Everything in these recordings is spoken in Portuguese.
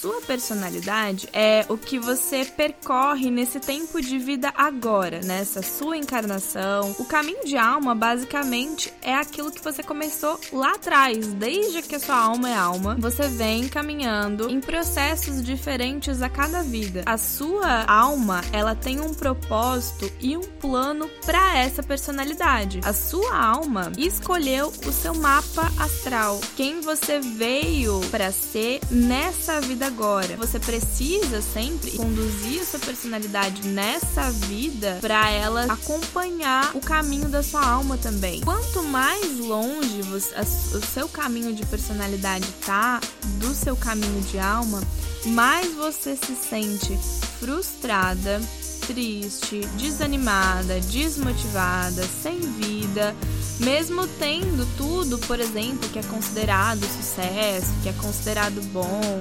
Sua personalidade é o que você percorre nesse tempo de vida agora, nessa sua encarnação. O caminho de alma, basicamente, é aquilo que você começou lá atrás, desde que a sua alma é alma. Você vem caminhando em processos diferentes a cada vida. A sua alma, ela tem um propósito e um plano para essa personalidade. A sua alma escolheu o seu mapa astral, quem você veio para ser nessa vida agora. Você precisa sempre conduzir a sua personalidade nessa vida para ela acompanhar o caminho da sua alma também. Quanto mais longe você, a, o seu caminho de personalidade tá do seu caminho de alma, mais você se sente frustrada, triste, desanimada, desmotivada, sem vida, mesmo tendo tudo, por exemplo, que é considerado sucesso, que é considerado bom,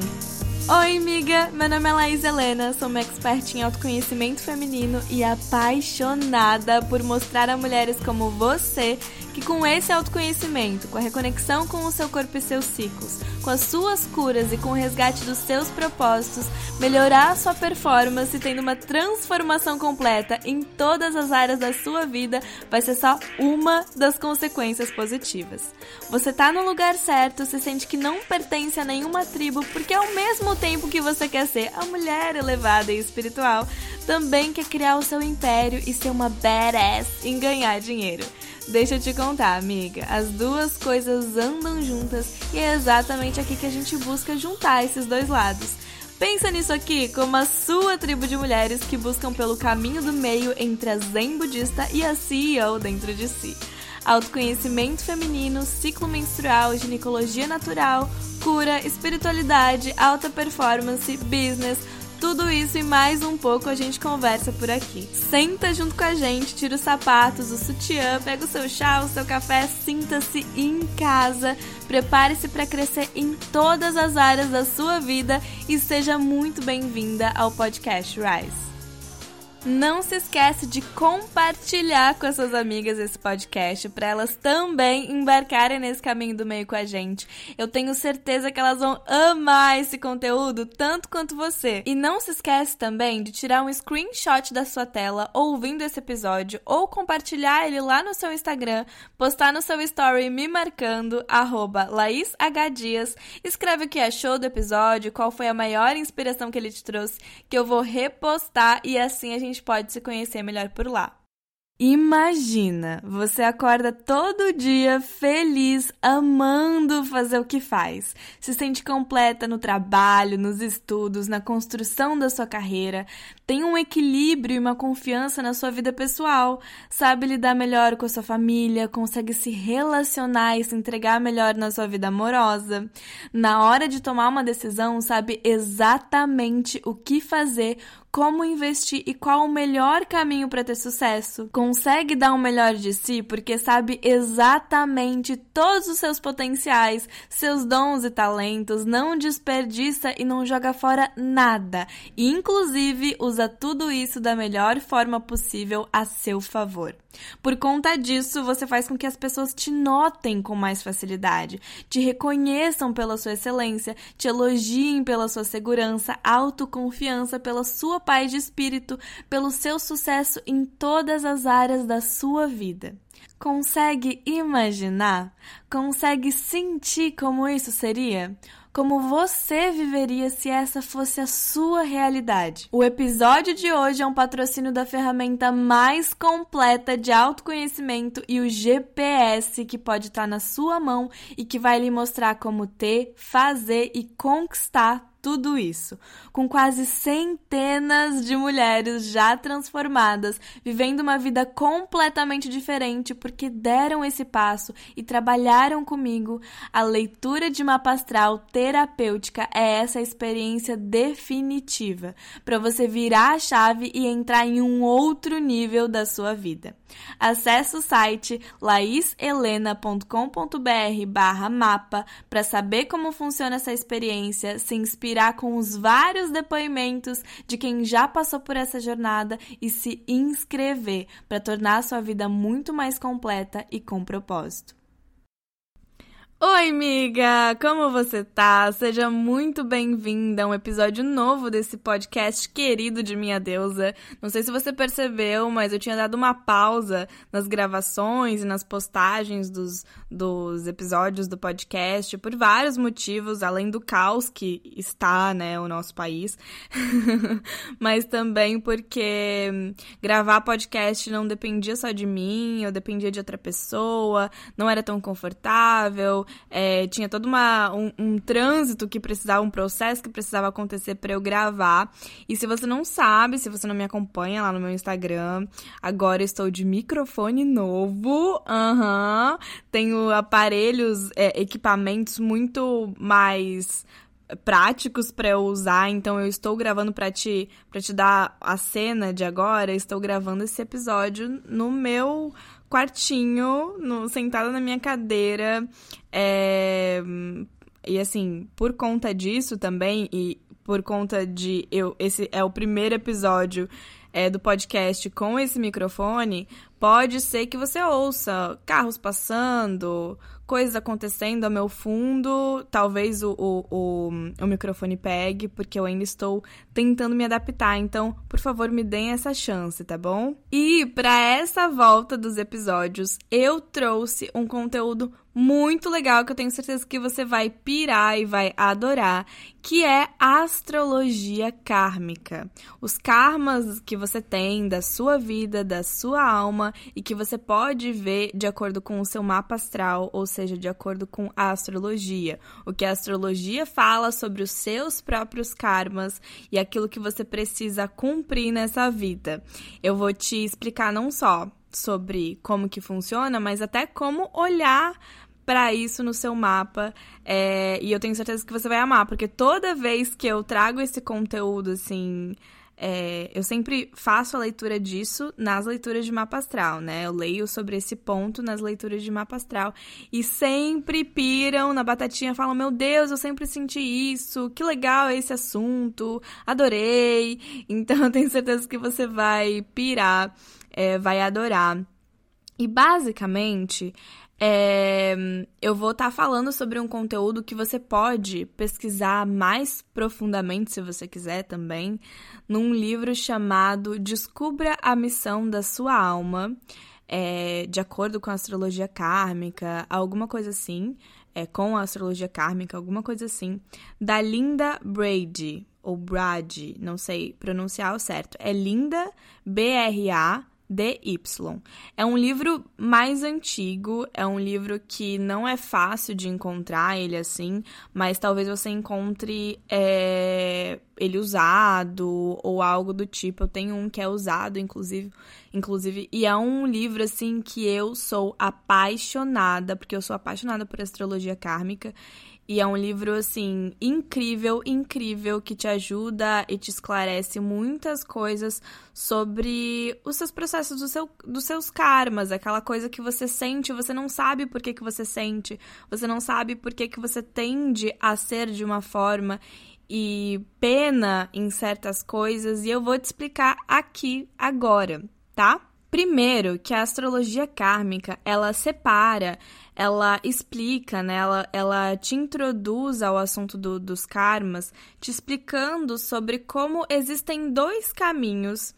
Oi, amiga! Meu nome é Laís Helena, sou uma expert em autoconhecimento feminino e apaixonada por mostrar a mulheres como você que, com esse autoconhecimento, com a reconexão com o seu corpo e seus ciclos, com as suas curas e com o resgate dos seus propósitos, melhorar a sua performance tendo uma transformação completa em todas as áreas da sua vida vai ser só uma das consequências positivas. Você tá no lugar certo, se sente que não pertence a nenhuma tribo, porque ao mesmo tempo que você quer ser a mulher elevada e espiritual, também quer criar o seu império e ser uma badass em ganhar dinheiro. Deixa eu te contar, amiga. As duas coisas andam juntas e é exatamente aqui que a gente busca juntar esses dois lados. Pensa nisso aqui como a sua tribo de mulheres que buscam pelo caminho do meio entre a zen budista e a CEO dentro de si. Autoconhecimento feminino, ciclo menstrual, ginecologia natural, cura, espiritualidade, alta performance, business, tudo isso e mais um pouco a gente conversa por aqui. Senta junto com a gente, tira os sapatos, o sutiã, pega o seu chá, o seu café, sinta-se em casa, prepare-se para crescer em todas as áreas da sua vida e seja muito bem-vinda ao podcast Rise. Não se esquece de compartilhar com as suas amigas esse podcast para elas também embarcarem nesse caminho do meio com a gente. Eu tenho certeza que elas vão amar esse conteúdo tanto quanto você. E não se esquece também de tirar um screenshot da sua tela ouvindo esse episódio ou compartilhar ele lá no seu Instagram, postar no seu story me marcando @laishdias. Escreve o que achou do episódio, qual foi a maior inspiração que ele te trouxe, que eu vou repostar e assim a gente gente pode se conhecer melhor por lá. Imagina, você acorda todo dia feliz, amando fazer o que faz. Se sente completa no trabalho, nos estudos, na construção da sua carreira, tem um equilíbrio e uma confiança na sua vida pessoal, sabe lidar melhor com a sua família, consegue se relacionar e se entregar melhor na sua vida amorosa. Na hora de tomar uma decisão, sabe exatamente o que fazer, como investir e qual o melhor caminho para ter sucesso. Consegue dar o melhor de si porque sabe exatamente todos os seus potenciais, seus dons e talentos, não desperdiça e não joga fora nada. E, inclusive, usa tudo isso da melhor forma possível a seu favor. Por conta disso, você faz com que as pessoas te notem com mais facilidade, te reconheçam pela sua excelência, te elogiem pela sua segurança, autoconfiança, pela sua paz de espírito, pelo seu sucesso em todas as áreas da sua vida. Consegue imaginar? Consegue sentir como isso seria? Como você viveria se essa fosse a sua realidade. O episódio de hoje é um patrocínio da ferramenta mais completa de autoconhecimento e o GPS que pode estar na sua mão e que vai lhe mostrar como ter, fazer e conquistar tudo isso, com quase centenas de mulheres já transformadas, vivendo uma vida completamente diferente porque deram esse passo e trabalharam comigo, a leitura de mapa astral terapêutica é essa experiência definitiva para você virar a chave e entrar em um outro nível da sua vida. Acesse o site laishelena.com.br/mapa para saber como funciona essa experiência, se inspirar com os vários depoimentos de quem já passou por essa jornada e se inscrever para tornar a sua vida muito mais completa e com propósito. Oi, amiga! Como você tá? Seja muito bem-vinda a um episódio novo desse podcast querido de minha deusa. Não sei se você percebeu, mas eu tinha dado uma pausa nas gravações e nas postagens dos, dos episódios do podcast por vários motivos, além do caos que está, né, o nosso país. mas também porque gravar podcast não dependia só de mim, eu dependia de outra pessoa, não era tão confortável é, tinha todo uma, um, um, trânsito que precisava, um processo que precisava acontecer para eu gravar. E se você não sabe, se você não me acompanha lá no meu Instagram, agora estou de microfone novo. Aham. Uhum. Tenho aparelhos, é, equipamentos muito mais práticos para eu usar, então eu estou gravando para te para te dar a cena de agora, estou gravando esse episódio no meu quartinho, no, sentada na minha cadeira. É, e assim, por conta disso também, e por conta de eu. Esse é o primeiro episódio é, do podcast com esse microfone, pode ser que você ouça carros passando, coisas acontecendo ao meu fundo. Talvez o, o, o, o, microfone pegue, porque eu ainda estou tentando me adaptar. Então, por favor, me deem essa chance, tá bom? E para essa volta dos episódios, eu trouxe um conteúdo muito legal que eu tenho certeza que você vai pirar e vai adorar, que é astrologia kármica. Os karmas que você tem da sua vida, da sua alma e que você pode ver de acordo com o seu mapa astral, ou seja, de acordo com a astrologia. O que a astrologia fala sobre os seus próprios karmas e aquilo que você precisa cumprir nessa vida. Eu vou te explicar não só sobre como que funciona, mas até como olhar para isso no seu mapa. É, e eu tenho certeza que você vai amar, porque toda vez que eu trago esse conteúdo, assim. É, eu sempre faço a leitura disso nas leituras de mapa astral, né? Eu leio sobre esse ponto nas leituras de mapa astral e sempre piram na batatinha, falam: Meu Deus, eu sempre senti isso, que legal esse assunto, adorei. Então eu tenho certeza que você vai pirar, é, vai adorar. E basicamente é, eu vou estar tá falando sobre um conteúdo que você pode pesquisar mais profundamente, se você quiser também, num livro chamado Descubra a Missão da Sua Alma, é, de acordo com a astrologia kármica, alguma coisa assim, é, com a astrologia kármica, alguma coisa assim, da Linda Brady, ou Brady, não sei pronunciar o certo. É Linda, B-R-A DY. É um livro mais antigo, é um livro que não é fácil de encontrar ele assim, mas talvez você encontre é, ele usado ou algo do tipo. Eu tenho um que é usado, inclusive, inclusive, e é um livro assim que eu sou apaixonada, porque eu sou apaixonada por astrologia kármica e é um livro, assim, incrível, incrível, que te ajuda e te esclarece muitas coisas sobre os seus processos, do seu, dos seus karmas, aquela coisa que você sente, você não sabe por que, que você sente, você não sabe por que, que você tende a ser de uma forma e pena em certas coisas, e eu vou te explicar aqui agora, tá? Primeiro, que a astrologia kármica, ela separa, ela explica, né? ela, ela te introduz ao assunto do, dos karmas, te explicando sobre como existem dois caminhos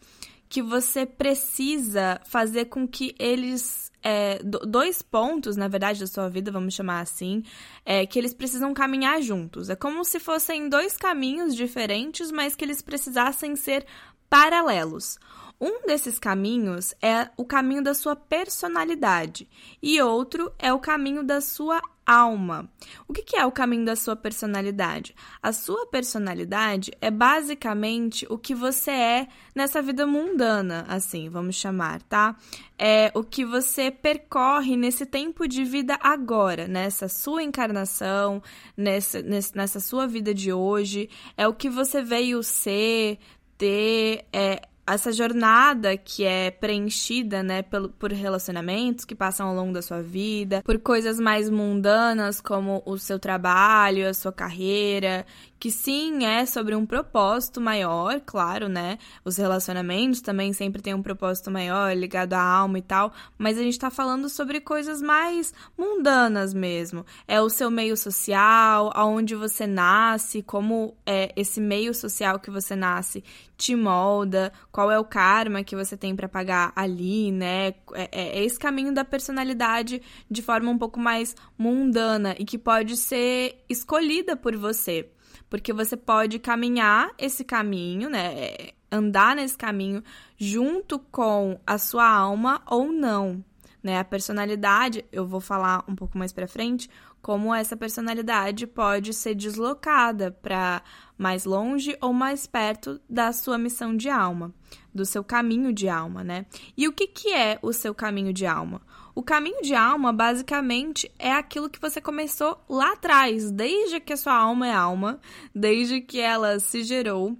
que você precisa fazer com que eles. É, dois pontos, na verdade, da sua vida, vamos chamar assim, é, que eles precisam caminhar juntos. É como se fossem dois caminhos diferentes, mas que eles precisassem ser paralelos. Um desses caminhos é o caminho da sua personalidade e outro é o caminho da sua alma. O que é o caminho da sua personalidade? A sua personalidade é basicamente o que você é nessa vida mundana, assim, vamos chamar, tá? É o que você percorre nesse tempo de vida agora, nessa sua encarnação, nessa, nessa sua vida de hoje. É o que você veio ser, ter, é, essa jornada que é preenchida, né, por, por relacionamentos que passam ao longo da sua vida, por coisas mais mundanas como o seu trabalho, a sua carreira, que sim é sobre um propósito maior, claro, né? Os relacionamentos também sempre têm um propósito maior ligado à alma e tal, mas a gente tá falando sobre coisas mais mundanas mesmo. É o seu meio social, aonde você nasce, como é esse meio social que você nasce te molda, qual é o karma que você tem para pagar ali, né? É, é, é esse caminho da personalidade de forma um pouco mais mundana e que pode ser escolhida por você porque você pode caminhar esse caminho, né? Andar nesse caminho junto com a sua alma ou não, né? A personalidade, eu vou falar um pouco mais para frente, como essa personalidade pode ser deslocada para mais longe ou mais perto da sua missão de alma, do seu caminho de alma, né? E o que, que é o seu caminho de alma? O caminho de alma, basicamente, é aquilo que você começou lá atrás, desde que a sua alma é alma, desde que ela se gerou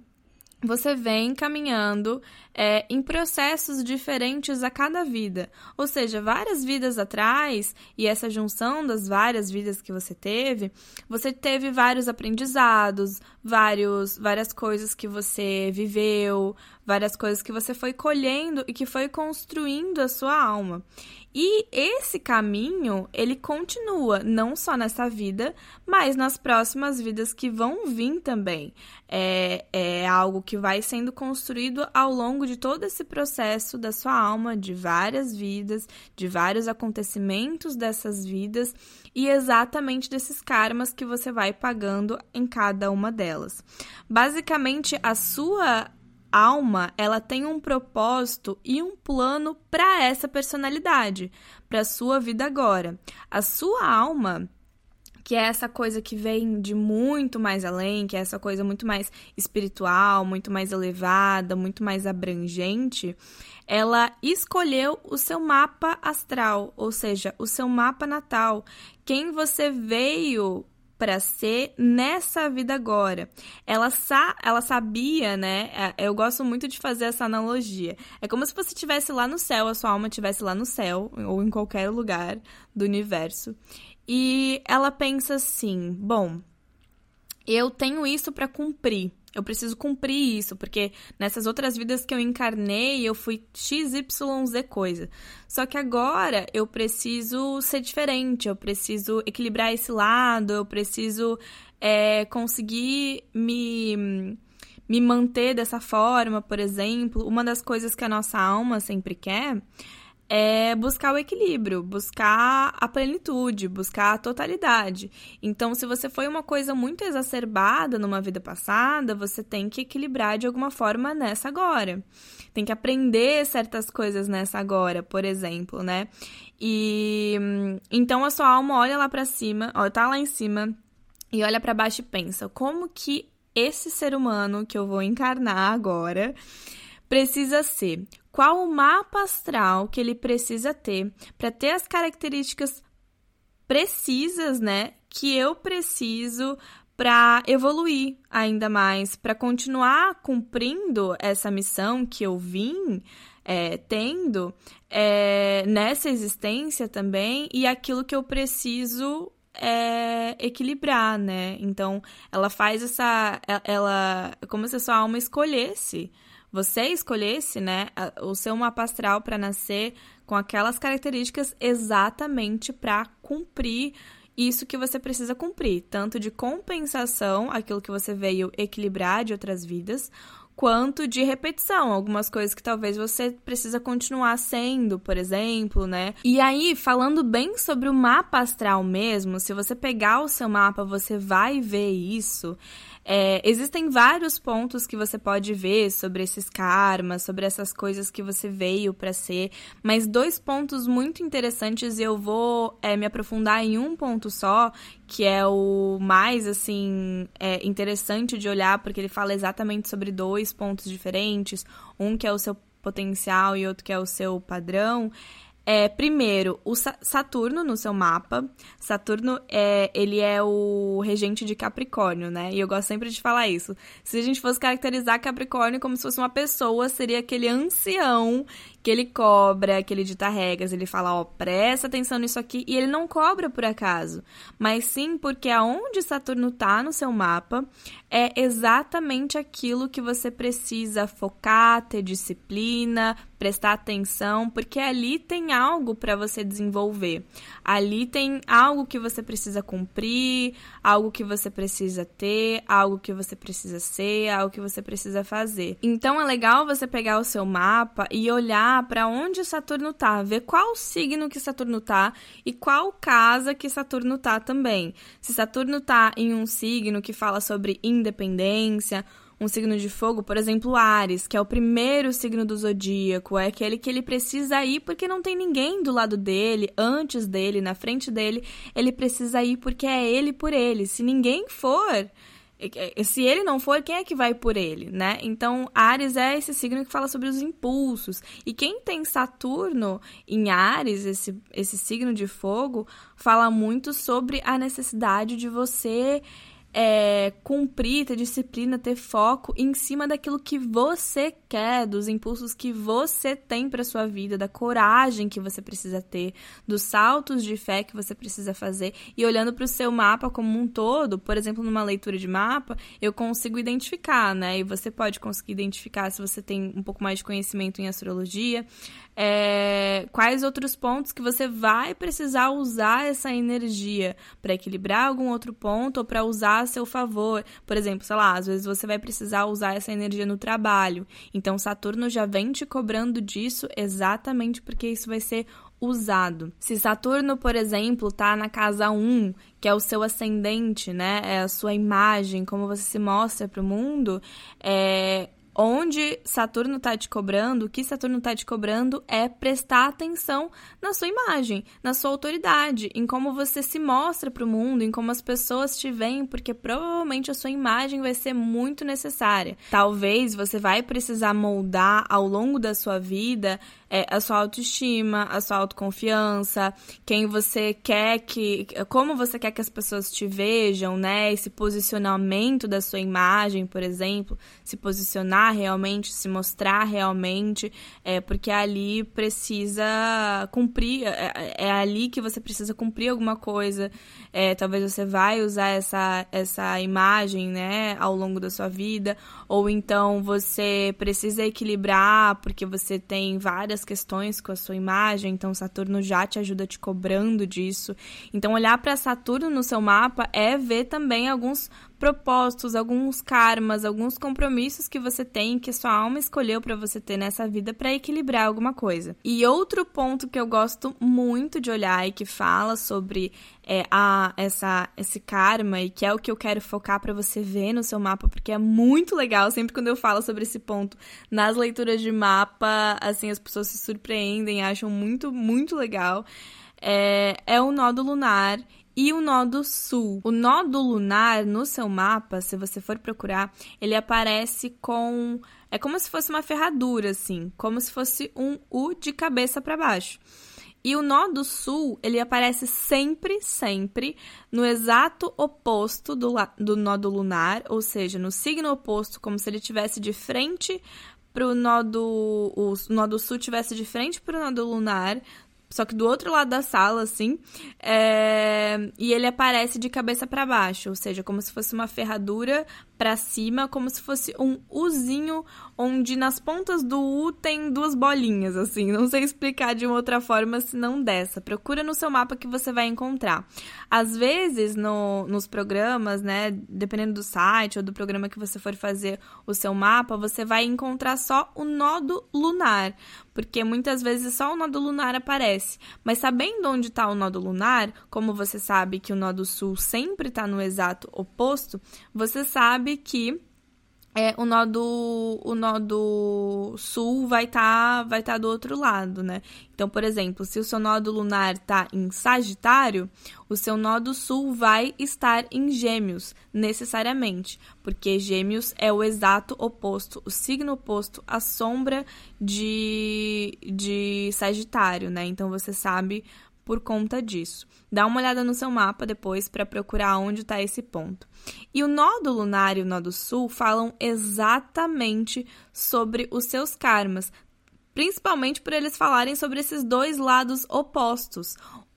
você vem caminhando é, em processos diferentes a cada vida. Ou seja, várias vidas atrás, e essa junção das várias vidas que você teve, você teve vários aprendizados, vários, várias coisas que você viveu, várias coisas que você foi colhendo e que foi construindo a sua alma. E esse caminho, ele continua não só nessa vida, mas nas próximas vidas que vão vir também. É, é algo que vai sendo construído ao longo de todo esse processo da sua alma, de várias vidas, de vários acontecimentos dessas vidas e exatamente desses karmas que você vai pagando em cada uma delas. Basicamente, a sua alma, ela tem um propósito e um plano para essa personalidade, para sua vida agora. A sua alma que é essa coisa que vem de muito mais além, que é essa coisa muito mais espiritual, muito mais elevada, muito mais abrangente, ela escolheu o seu mapa astral, ou seja, o seu mapa natal, quem você veio para ser nessa vida agora. Ela, sa ela sabia, né? É, eu gosto muito de fazer essa analogia. É como se você estivesse lá no céu, a sua alma estivesse lá no céu, ou em qualquer lugar do universo. E ela pensa assim: bom, eu tenho isso para cumprir. Eu preciso cumprir isso, porque nessas outras vidas que eu encarnei, eu fui XYZ coisa. Só que agora eu preciso ser diferente, eu preciso equilibrar esse lado, eu preciso é, conseguir me, me manter dessa forma, por exemplo. Uma das coisas que a nossa alma sempre quer é buscar o equilíbrio, buscar a plenitude, buscar a totalidade. Então, se você foi uma coisa muito exacerbada numa vida passada, você tem que equilibrar de alguma forma nessa agora. Tem que aprender certas coisas nessa agora, por exemplo, né? E então a sua alma olha lá para cima, ó, tá lá em cima e olha para baixo e pensa: como que esse ser humano que eu vou encarnar agora precisa ser? Qual o mapa astral que ele precisa ter para ter as características precisas, né, que eu preciso para evoluir ainda mais, para continuar cumprindo essa missão que eu vim é, tendo é, nessa existência também e aquilo que eu preciso é, equilibrar, né? Então, ela faz essa. Ela. Como se a sua alma escolhesse você escolhesse, né, o seu mapa astral para nascer com aquelas características exatamente para cumprir isso que você precisa cumprir, tanto de compensação, aquilo que você veio equilibrar de outras vidas, quanto de repetição, algumas coisas que talvez você precisa continuar sendo, por exemplo, né? E aí, falando bem sobre o mapa astral mesmo, se você pegar o seu mapa, você vai ver isso. É, existem vários pontos que você pode ver sobre esses karmas, sobre essas coisas que você veio para ser, mas dois pontos muito interessantes e eu vou é, me aprofundar em um ponto só, que é o mais assim é, interessante de olhar, porque ele fala exatamente sobre dois pontos diferentes, um que é o seu potencial e outro que é o seu padrão é, primeiro, o Saturno no seu mapa. Saturno é, ele é o regente de Capricórnio, né? E eu gosto sempre de falar isso. Se a gente fosse caracterizar Capricórnio como se fosse uma pessoa, seria aquele ancião que ele cobra, que ele dita regras, ele fala, ó, presta atenção nisso aqui, e ele não cobra por acaso, mas sim porque aonde Saturno tá no seu mapa é exatamente aquilo que você precisa focar, ter disciplina, prestar atenção, porque ali tem algo para você desenvolver. Ali tem algo que você precisa cumprir, algo que você precisa ter, algo que você precisa ser, algo que você precisa fazer. Então é legal você pegar o seu mapa e olhar para onde Saturno tá, ver qual signo que Saturno tá e qual casa que Saturno tá também. Se Saturno tá em um signo que fala sobre independência, um signo de fogo, por exemplo, Ares, que é o primeiro signo do zodíaco, é aquele que ele precisa ir porque não tem ninguém do lado dele, antes dele, na frente dele, ele precisa ir porque é ele por ele. Se ninguém for, se ele não for, quem é que vai por ele, né? Então, Ares é esse signo que fala sobre os impulsos. E quem tem Saturno em Ares, esse, esse signo de fogo, fala muito sobre a necessidade de você é, cumprir, ter disciplina, ter foco em cima daquilo que você quer, dos impulsos que você tem para sua vida, da coragem que você precisa ter, dos saltos de fé que você precisa fazer e olhando para o seu mapa como um todo, por exemplo, numa leitura de mapa, eu consigo identificar, né? E você pode conseguir identificar se você tem um pouco mais de conhecimento em astrologia, é, quais outros pontos que você vai precisar usar essa energia para equilibrar algum outro ponto ou para usar a seu favor. Por exemplo, sei lá, às vezes você vai precisar usar essa energia no trabalho. Então, Saturno já vem te cobrando disso exatamente porque isso vai ser usado. Se Saturno, por exemplo, tá na casa 1, que é o seu ascendente, né? É a sua imagem, como você se mostra para o mundo, é, onde Saturno está te cobrando, o que Saturno está te cobrando é prestar atenção na sua imagem, na sua autoridade, em como você se mostra para o mundo, em como as pessoas te veem, porque provavelmente a sua imagem vai ser muito necessária. Talvez você vai precisar moldar ao longo da sua vida é, a sua autoestima, a sua autoconfiança, quem você quer que. como você quer que as pessoas te vejam, né? Esse posicionamento da sua imagem, por exemplo, se posicionar realmente, se mostrar realmente, é, porque ali precisa cumprir, é, é ali que você precisa cumprir alguma coisa. É, talvez você vai usar essa, essa imagem, né, ao longo da sua vida, ou então você precisa equilibrar porque você tem várias questões com a sua imagem, então Saturno já te ajuda te cobrando disso. Então, olhar para Saturno no seu mapa é ver também alguns propósitos, alguns karmas, alguns compromissos que você tem, que sua alma escolheu para você ter nessa vida para equilibrar alguma coisa. E outro ponto que eu gosto muito de olhar e que fala sobre é, a, essa, esse karma e que é o que eu quero focar para você ver no seu mapa, porque é muito legal. Sempre quando eu falo sobre esse ponto nas leituras de mapa, assim, as pessoas se surpreendem, acham muito, muito legal. É, é o nó do lunar e o nó do sul. O nó do lunar no seu mapa, se você for procurar, ele aparece com é como se fosse uma ferradura assim, como se fosse um U de cabeça para baixo. E o nó do sul, ele aparece sempre, sempre no exato oposto do, do nó do lunar, ou seja, no signo oposto, como se ele tivesse de frente para o nó do o nó do sul tivesse de frente para o nó do lunar, só que do outro lado da sala, assim, é... e ele aparece de cabeça para baixo, ou seja, como se fosse uma ferradura para cima, como se fosse um Uzinho, onde nas pontas do U tem duas bolinhas, assim. Não sei explicar de uma outra forma se não dessa. Procura no seu mapa que você vai encontrar. Às vezes, no, nos programas, né, dependendo do site ou do programa que você for fazer o seu mapa, você vai encontrar só o nodo lunar, porque muitas vezes só o nodo lunar aparece. Mas sabendo onde está o nodo lunar, como você sabe que o nodo sul sempre está no exato oposto, você sabe que é, o nó do, o nó do sul vai estar tá, vai tá do outro lado, né? Então, por exemplo, se o seu nó do lunar está em Sagitário, o seu nó do sul vai estar em Gêmeos, necessariamente, porque Gêmeos é o exato oposto, o signo oposto à sombra de, de Sagitário, né? Então, você sabe por conta disso. Dá uma olhada no seu mapa depois para procurar onde está esse ponto. E o nó do lunar e o nó do sul falam exatamente sobre os seus karmas, principalmente por eles falarem sobre esses dois lados opostos.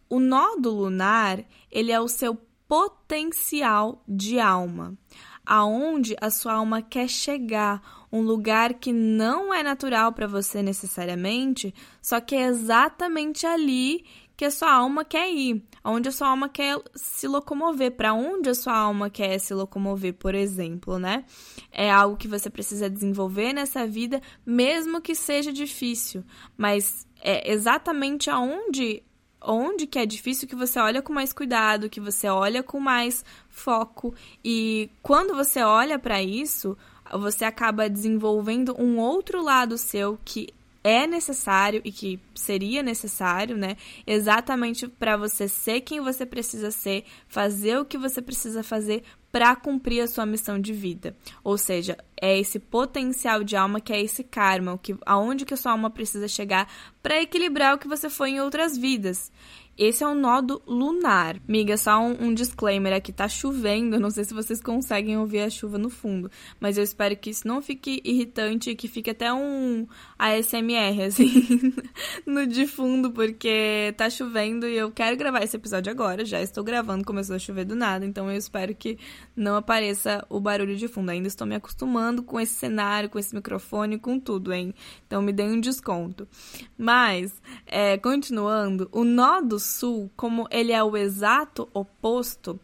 O nó do lunar, ele é o seu potencial de alma, aonde a sua alma quer chegar, um lugar que não é natural para você necessariamente, só que é exatamente ali que a sua alma quer ir, aonde a sua alma quer se locomover, para onde a sua alma quer se locomover, por exemplo, né? É algo que você precisa desenvolver nessa vida, mesmo que seja difícil, mas é exatamente aonde onde que é difícil que você olha com mais cuidado, que você olha com mais foco e quando você olha para isso, você acaba desenvolvendo um outro lado seu que é necessário e que seria necessário, né? Exatamente para você ser quem você precisa ser, fazer o que você precisa fazer para cumprir a sua missão de vida. Ou seja, é esse potencial de alma que é esse karma, o que aonde que a sua alma precisa chegar para equilibrar o que você foi em outras vidas. Esse é o nodo lunar. Miga, só um, um, disclaimer aqui, tá chovendo, não sei se vocês conseguem ouvir a chuva no fundo, mas eu espero que isso não fique irritante e que fique até um ASMR, assim, no de fundo, porque tá chovendo e eu quero gravar esse episódio agora, já estou gravando, começou a chover do nada, então eu espero que não apareça o barulho de fundo. Ainda estou me acostumando com esse cenário, com esse microfone, com tudo, hein? Então me dê um desconto. Mas, é, continuando, o nodo sul, como ele é o exato oposto,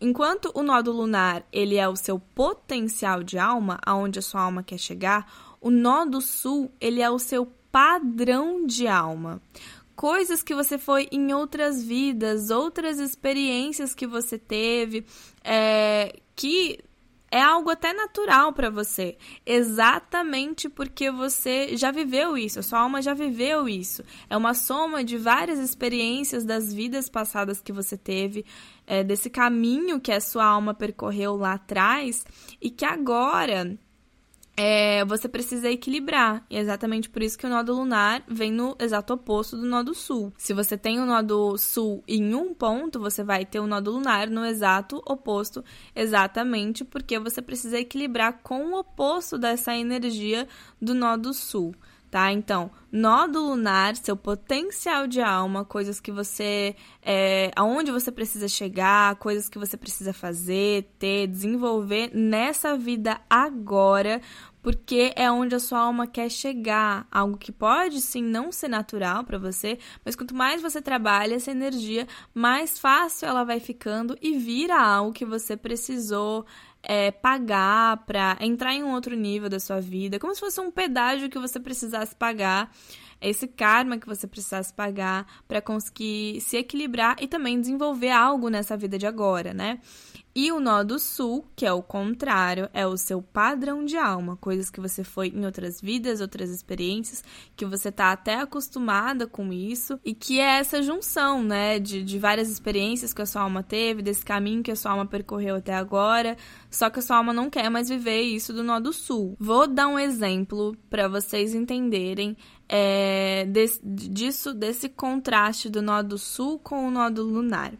enquanto o nodo lunar ele é o seu potencial de alma, aonde a sua alma quer chegar, o nodo sul ele é o seu padrão de alma. Coisas que você foi em outras vidas, outras experiências que você teve, é, que é algo até natural para você, exatamente porque você já viveu isso, a sua alma já viveu isso. É uma soma de várias experiências das vidas passadas que você teve, é, desse caminho que a sua alma percorreu lá atrás e que agora é, você precisa equilibrar. E é exatamente por isso que o nodo lunar vem no exato oposto do nodo sul. Se você tem o nodo sul em um ponto, você vai ter o nodo lunar no exato oposto, exatamente porque você precisa equilibrar com o oposto dessa energia do nodo sul tá? Então, nodo lunar, seu potencial de alma, coisas que você. É, aonde você precisa chegar, coisas que você precisa fazer, ter, desenvolver nessa vida agora, porque é onde a sua alma quer chegar, algo que pode sim não ser natural para você, mas quanto mais você trabalha essa energia, mais fácil ela vai ficando e vira algo que você precisou é, pagar para entrar em um outro nível da sua vida, como se fosse um pedágio que você precisasse pagar, esse karma que você precisasse pagar para conseguir se equilibrar e também desenvolver algo nessa vida de agora, né? E o nó do sul, que é o contrário, é o seu padrão de alma, coisas que você foi em outras vidas, outras experiências, que você tá até acostumada com isso, e que é essa junção, né, de, de várias experiências que a sua alma teve, desse caminho que a sua alma percorreu até agora, só que a sua alma não quer mais viver isso do nó do sul. Vou dar um exemplo para vocês entenderem é, desse, disso, desse contraste do nó do sul com o nó do lunar.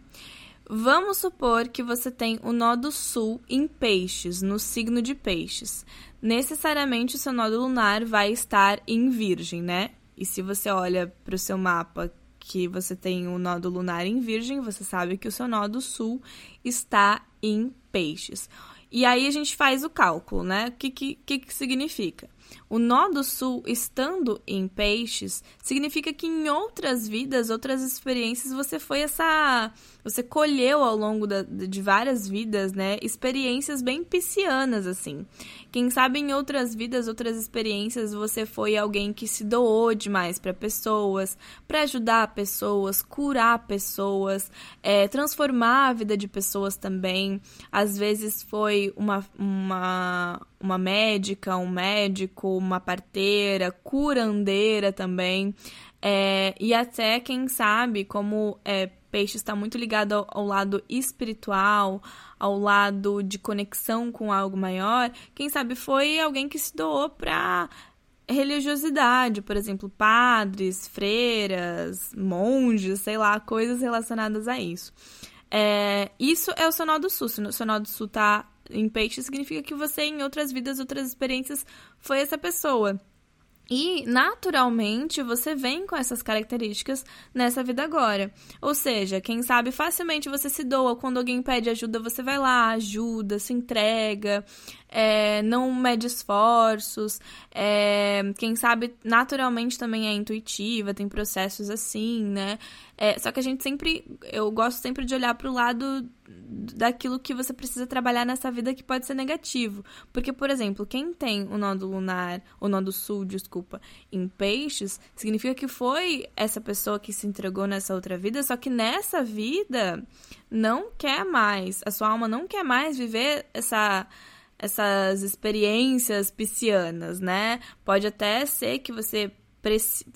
Vamos supor que você tem o nodo sul em peixes, no signo de peixes. Necessariamente o seu nodo lunar vai estar em virgem, né? E se você olha para o seu mapa que você tem o nodo lunar em virgem, você sabe que o seu nodo sul está em peixes. E aí a gente faz o cálculo, né? O que, que, que significa? O nó do sul estando em peixes significa que em outras vidas, outras experiências, você foi essa. Você colheu ao longo da, de várias vidas, né? Experiências bem piscianas, assim. Quem sabe em outras vidas, outras experiências, você foi alguém que se doou demais para pessoas, para ajudar pessoas, curar pessoas, é, transformar a vida de pessoas também. Às vezes foi uma, uma, uma médica, um médico, uma parteira, curandeira também. É, e até, quem sabe, como é, peixe está muito ligado ao, ao, lado espiritual, ao lado de conexão com algo maior, quem sabe foi alguém que se doou para religiosidade, por exemplo, padres, freiras, monges, sei lá, coisas relacionadas a isso. É, isso é o Sonó do Sul. O Sonó do Sul tá em peixe, significa que você, em outras vidas, outras experiências, foi essa pessoa. E, naturalmente, você vem com essas características nessa vida agora. Ou seja, quem sabe facilmente você se doa. Quando alguém pede ajuda, você vai lá, ajuda, se entrega, é, não mede esforços. É, quem sabe, naturalmente, também é intuitiva, tem processos assim, né? É, só que a gente sempre. Eu gosto sempre de olhar para o lado daquilo que você precisa trabalhar nessa vida que pode ser negativo. Porque, por exemplo, quem tem o nó do lunar, o nó do sul, desculpa, em peixes, significa que foi essa pessoa que se entregou nessa outra vida, só que nessa vida não quer mais, a sua alma não quer mais viver essa essas experiências piscianas, né? Pode até ser que você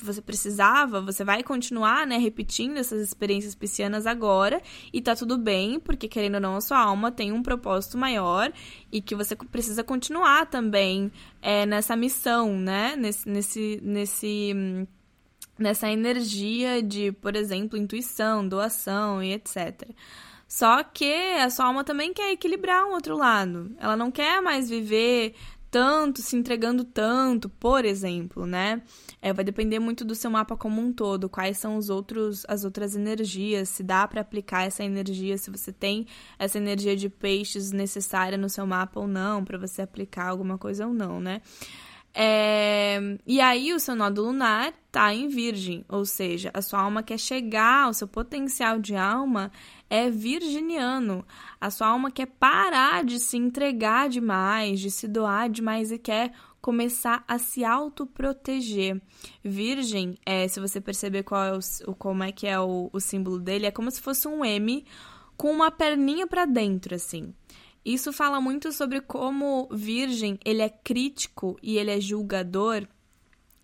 você precisava, você vai continuar, né, repetindo essas experiências piscianas agora, e tá tudo bem, porque querendo ou não, a sua alma tem um propósito maior e que você precisa continuar também é, nessa missão, né, nesse, nesse, nesse, nessa energia de, por exemplo, intuição, doação e etc. Só que a sua alma também quer equilibrar um outro lado. Ela não quer mais viver tanto, se entregando tanto, por exemplo, né? É, vai depender muito do seu mapa como um todo, quais são os outros, as outras energias, se dá para aplicar essa energia, se você tem essa energia de peixes necessária no seu mapa ou não, para você aplicar alguma coisa ou não, né? É... E aí o seu nodo lunar tá em virgem, ou seja, a sua alma quer chegar, o seu potencial de alma é virginiano. A sua alma quer parar de se entregar demais, de se doar demais e quer começar a se autoproteger. Virgem, é, se você perceber qual é o, como é que é o, o símbolo dele, é como se fosse um M com uma perninha para dentro, assim. Isso fala muito sobre como Virgem ele é crítico e ele é julgador,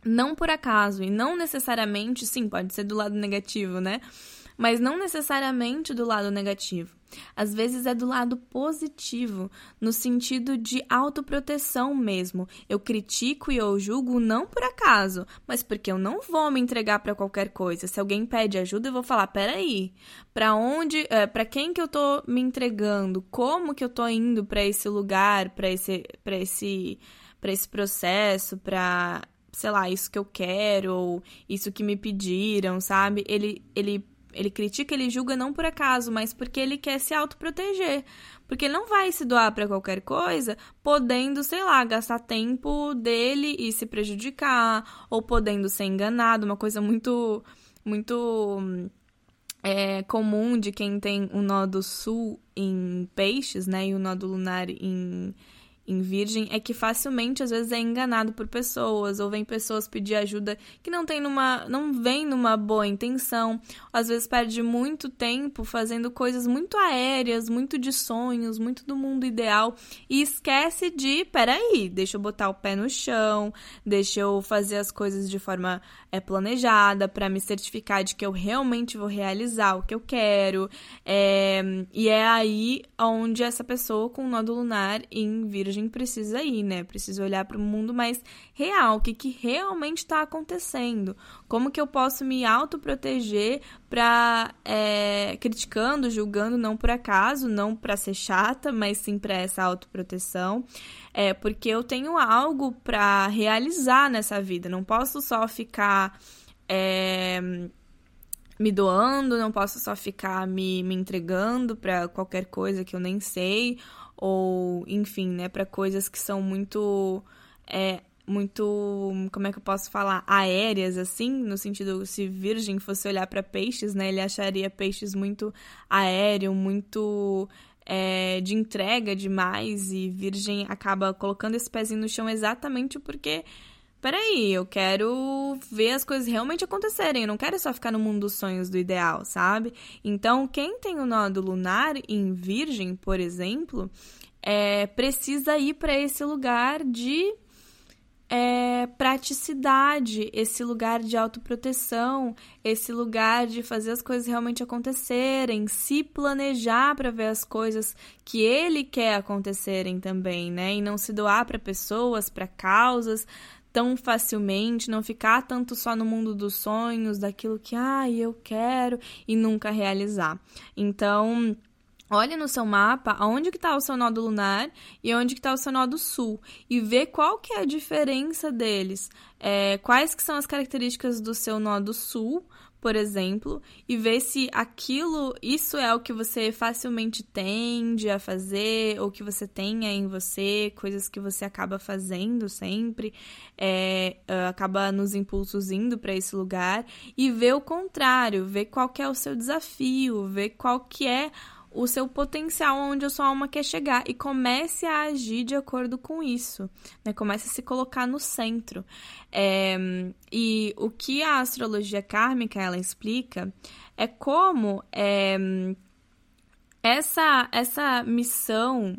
não por acaso e não necessariamente, sim, pode ser do lado negativo, né? Mas não necessariamente do lado negativo. Às vezes é do lado positivo, no sentido de autoproteção mesmo. Eu critico e eu julgo não por acaso, mas porque eu não vou me entregar para qualquer coisa. Se alguém pede ajuda, eu vou falar: peraí, para onde, é, para quem que eu tô me entregando? Como que eu tô indo para esse lugar, para esse, para esse, para esse processo, para sei lá, isso que eu quero, ou isso que me pediram, sabe? Ele, ele ele critica, ele julga não por acaso, mas porque ele quer se autoproteger. Porque ele não vai se doar para qualquer coisa, podendo, sei lá, gastar tempo dele e se prejudicar, ou podendo ser enganado, uma coisa muito, muito é, comum de quem tem o nó do sul em peixes, né, e o nó do lunar em em virgem é que facilmente às vezes é enganado por pessoas ou vem pessoas pedir ajuda que não tem numa não vem numa boa intenção, às vezes perde muito tempo fazendo coisas muito aéreas, muito de sonhos, muito do mundo ideal e esquece de, peraí, deixa eu botar o pé no chão, deixa eu fazer as coisas de forma é, planejada para me certificar de que eu realmente vou realizar o que eu quero. É, e é aí onde essa pessoa com nódulo lunar em virgem gente precisa ir, né? Precisa olhar para o mundo mais real, o que, que realmente está acontecendo. Como que eu posso me autoproteger para é, criticando, julgando, não por acaso, não para ser chata, mas sim para essa autoproteção. É, porque eu tenho algo para realizar nessa vida. Não posso só ficar. É, me doando, não posso só ficar me, me entregando para qualquer coisa que eu nem sei, ou enfim, né, para coisas que são muito é, muito, como é que eu posso falar, aéreas assim, no sentido se virgem fosse olhar para peixes, né, ele acharia peixes muito aéreo, muito é, de entrega demais e virgem acaba colocando esse pezinho no chão exatamente porque peraí, eu quero ver as coisas realmente acontecerem, eu não quero só ficar no mundo dos sonhos do ideal, sabe? Então, quem tem o nó do lunar em Virgem, por exemplo, é, precisa ir para esse lugar de é, praticidade, esse lugar de autoproteção, esse lugar de fazer as coisas realmente acontecerem, se planejar para ver as coisas que ele quer acontecerem também, né? E não se doar para pessoas, para causas tão facilmente, não ficar tanto só no mundo dos sonhos, daquilo que, ah, eu quero e nunca realizar. Então, Olhe no seu mapa aonde que está o seu nódo lunar e onde que está o seu nódo sul e vê qual que é a diferença deles, é, quais que são as características do seu nódo sul, por exemplo, e ver se aquilo, isso é o que você facilmente tende a fazer ou que você tenha em você, coisas que você acaba fazendo sempre, é, acaba nos impulsos indo para esse lugar e ver o contrário, ver qual é o seu desafio, ver qual que é o seu potencial onde a sua alma quer chegar e comece a agir de acordo com isso, né? Comece a se colocar no centro. É, e o que a astrologia kármica ela explica é como é, essa essa missão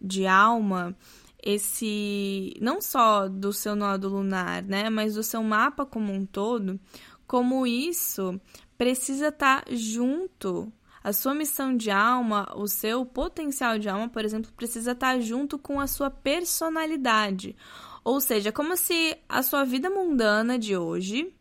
de alma esse não só do seu nodo lunar, né, mas do seu mapa como um todo, como isso precisa estar tá junto a sua missão de alma, o seu potencial de alma, por exemplo, precisa estar junto com a sua personalidade. Ou seja, como se a sua vida mundana de hoje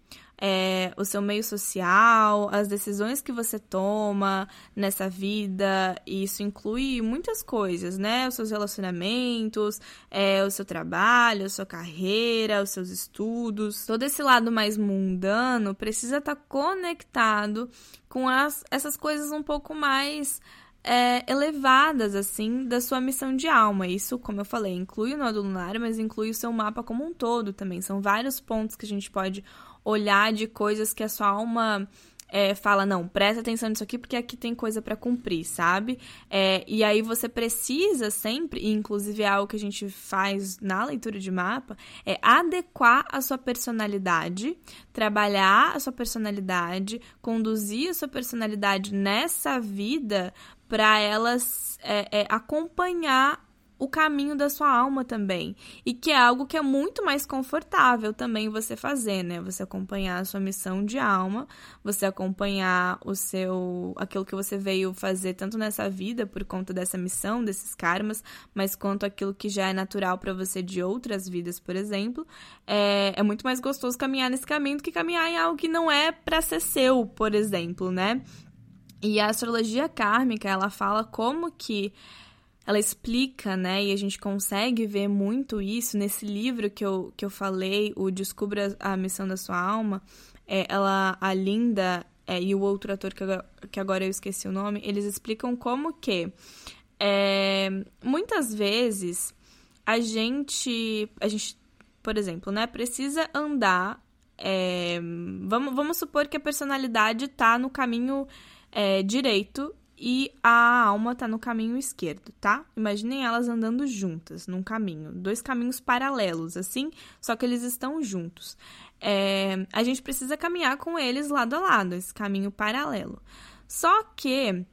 é, o seu meio social, as decisões que você toma nessa vida, e isso inclui muitas coisas, né? Os seus relacionamentos, é, o seu trabalho, a sua carreira, os seus estudos. Todo esse lado mais mundano precisa estar conectado com as, essas coisas um pouco mais. É, elevadas, assim, da sua missão de alma. Isso, como eu falei, inclui o nódulo lunar, mas inclui o seu mapa como um todo também. São vários pontos que a gente pode olhar de coisas que a sua alma é, fala, não, presta atenção nisso aqui porque aqui tem coisa para cumprir, sabe? É, e aí você precisa sempre, e inclusive é algo que a gente faz na leitura de mapa, é adequar a sua personalidade, trabalhar a sua personalidade, conduzir a sua personalidade nessa vida para elas é, é, acompanhar o caminho da sua alma também. E que é algo que é muito mais confortável também você fazer, né? Você acompanhar a sua missão de alma, você acompanhar o seu aquilo que você veio fazer tanto nessa vida por conta dessa missão, desses karmas, mas quanto aquilo que já é natural para você de outras vidas, por exemplo. É, é muito mais gostoso caminhar nesse caminho do que caminhar em algo que não é para ser seu, por exemplo, né? E a astrologia kármica, ela fala como que ela explica, né, e a gente consegue ver muito isso nesse livro que eu, que eu falei, o Descubra a Missão da Sua Alma. É, ela, a Linda é, e o outro ator que, agora, que agora eu esqueci o nome, eles explicam como que é, muitas vezes a gente, a gente, por exemplo, né, precisa andar. É, vamos, vamos supor que a personalidade está no caminho é, direito e a alma tá no caminho esquerdo, tá? Imaginem elas andando juntas num caminho, dois caminhos paralelos, assim, só que eles estão juntos. É, a gente precisa caminhar com eles lado a lado, esse caminho paralelo. Só que,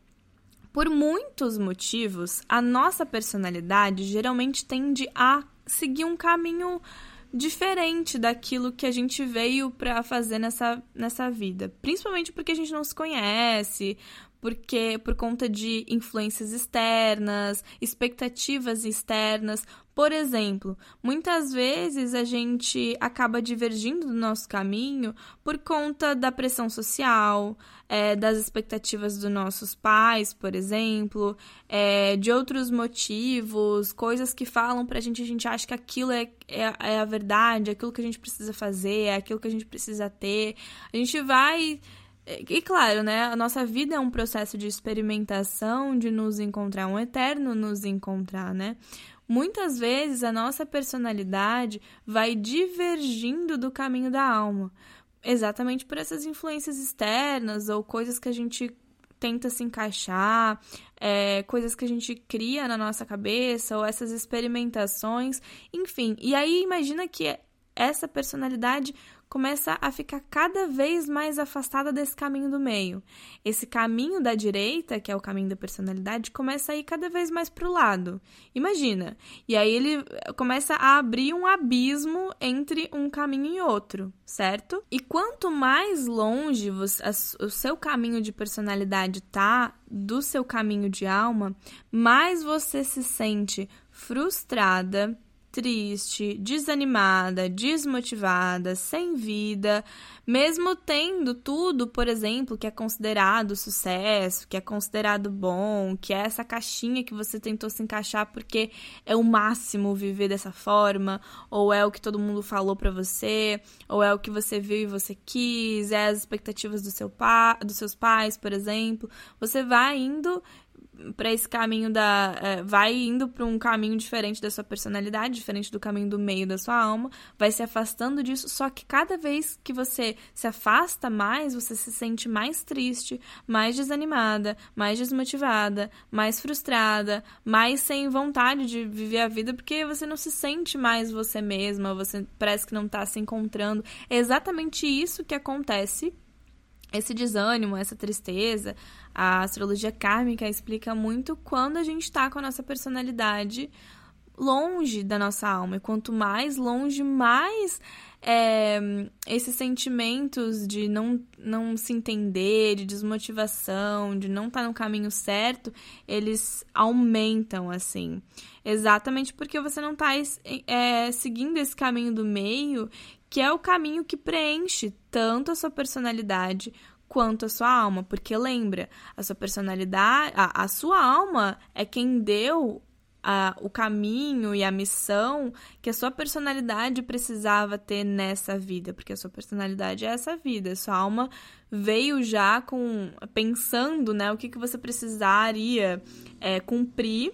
por muitos motivos, a nossa personalidade geralmente tende a seguir um caminho diferente daquilo que a gente veio para fazer nessa, nessa vida. Principalmente porque a gente não se conhece, porque por conta de influências externas, expectativas externas. Por exemplo, muitas vezes a gente acaba divergindo do nosso caminho por conta da pressão social, é, das expectativas dos nossos pais, por exemplo, é, de outros motivos, coisas que falam pra gente, a gente acha que aquilo é, é, é a verdade, aquilo que a gente precisa fazer, é aquilo que a gente precisa ter. A gente vai e claro, né, a nossa vida é um processo de experimentação, de nos encontrar, um eterno nos encontrar, né? Muitas vezes a nossa personalidade vai divergindo do caminho da alma, exatamente por essas influências externas ou coisas que a gente tenta se encaixar, é, coisas que a gente cria na nossa cabeça ou essas experimentações, enfim. E aí imagina que essa personalidade começa a ficar cada vez mais afastada desse caminho do meio. Esse caminho da direita, que é o caminho da personalidade, começa a ir cada vez mais para o lado. Imagina. E aí ele começa a abrir um abismo entre um caminho e outro, certo? E quanto mais longe você, o seu caminho de personalidade tá do seu caminho de alma, mais você se sente frustrada, triste, desanimada, desmotivada, sem vida, mesmo tendo tudo, por exemplo, que é considerado sucesso, que é considerado bom, que é essa caixinha que você tentou se encaixar porque é o máximo viver dessa forma, ou é o que todo mundo falou para você, ou é o que você viu e você quis, é as expectativas do seu pa dos seus pais, por exemplo. Você vai indo para esse caminho da. É, vai indo para um caminho diferente da sua personalidade, diferente do caminho do meio da sua alma, vai se afastando disso. Só que cada vez que você se afasta mais, você se sente mais triste, mais desanimada, mais desmotivada, mais frustrada, mais sem vontade de viver a vida, porque você não se sente mais você mesma, você parece que não está se encontrando. É exatamente isso que acontece esse desânimo, essa tristeza, a astrologia kármica explica muito quando a gente está com a nossa personalidade longe da nossa alma. E quanto mais longe, mais é, esses sentimentos de não, não se entender, de desmotivação, de não estar tá no caminho certo, eles aumentam, assim. Exatamente porque você não está é, seguindo esse caminho do meio que é o caminho que preenche tanto a sua personalidade quanto a sua alma, porque lembra, a sua personalidade, a, a sua alma é quem deu a, o caminho e a missão que a sua personalidade precisava ter nessa vida, porque a sua personalidade é essa vida, a sua alma veio já com pensando, né, o que, que você precisaria é, cumprir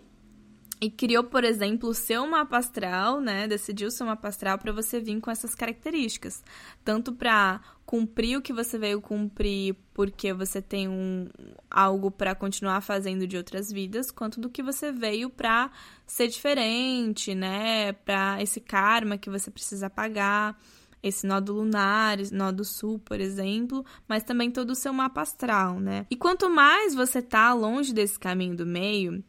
e criou, por exemplo, o seu mapa astral, né? Decidiu o seu mapa astral para você vir com essas características. Tanto para cumprir o que você veio cumprir porque você tem um, algo para continuar fazendo de outras vidas, quanto do que você veio para ser diferente, né? Para esse karma que você precisa pagar esse nódo lunar, esse nódo sul, por exemplo, mas também todo o seu mapa astral, né? E quanto mais você tá longe desse caminho do meio,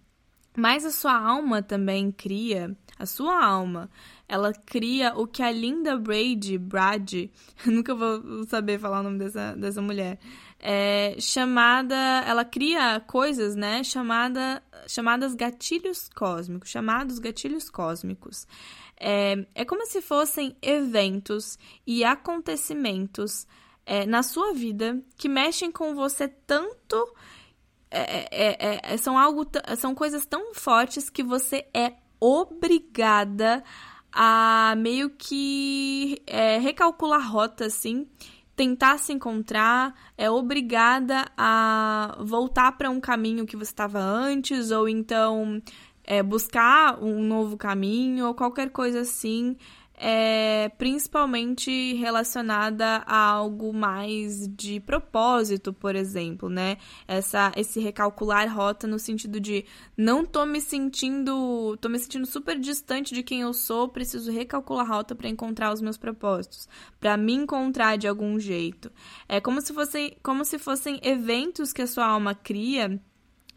mas a sua alma também cria, a sua alma, ela cria o que a Linda Brady, Brad, nunca vou saber falar o nome dessa, dessa mulher, é chamada, ela cria coisas, né, chamada, chamadas gatilhos cósmicos, chamados gatilhos cósmicos. É, é como se fossem eventos e acontecimentos é, na sua vida que mexem com você tanto é, é, é, é, são algo são coisas tão fortes que você é obrigada a meio que é, recalcular rota assim tentar se encontrar é obrigada a voltar para um caminho que você estava antes ou então é, buscar um novo caminho ou qualquer coisa assim é principalmente relacionada a algo mais de propósito, por exemplo, né? Essa, esse recalcular rota no sentido de não tô me sentindo, tô me sentindo super distante de quem eu sou, preciso recalcular rota para encontrar os meus propósitos, para me encontrar de algum jeito. É como se fossem, como se fossem eventos que a sua alma cria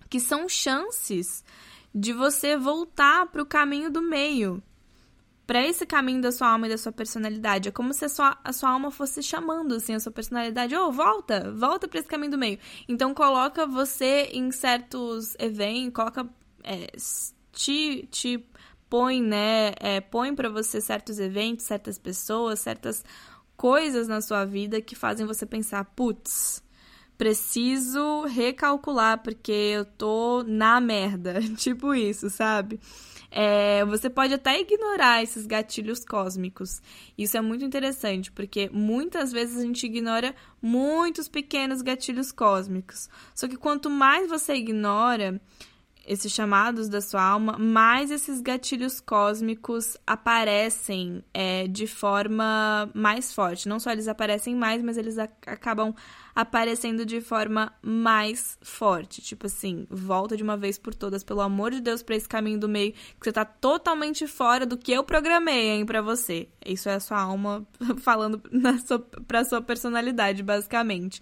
que são chances de você voltar para o caminho do meio para esse caminho da sua alma e da sua personalidade. É como se a sua, a sua alma fosse chamando assim a sua personalidade, ô, oh, volta, volta para esse caminho do meio. Então coloca você em certos eventos, coloca é, te, te põe, né, é, põe para você certos eventos, certas pessoas, certas coisas na sua vida que fazem você pensar, putz, preciso recalcular porque eu tô na merda, tipo isso, sabe? É, você pode até ignorar esses gatilhos cósmicos. Isso é muito interessante, porque muitas vezes a gente ignora muitos pequenos gatilhos cósmicos. Só que quanto mais você ignora, esses chamados da sua alma, mais esses gatilhos cósmicos aparecem é, de forma mais forte. Não só eles aparecem mais, mas eles acabam aparecendo de forma mais forte. Tipo assim, volta de uma vez por todas, pelo amor de Deus, para esse caminho do meio, que você tá totalmente fora do que eu programei, hein, pra você. Isso é a sua alma falando na sua, pra sua personalidade, basicamente.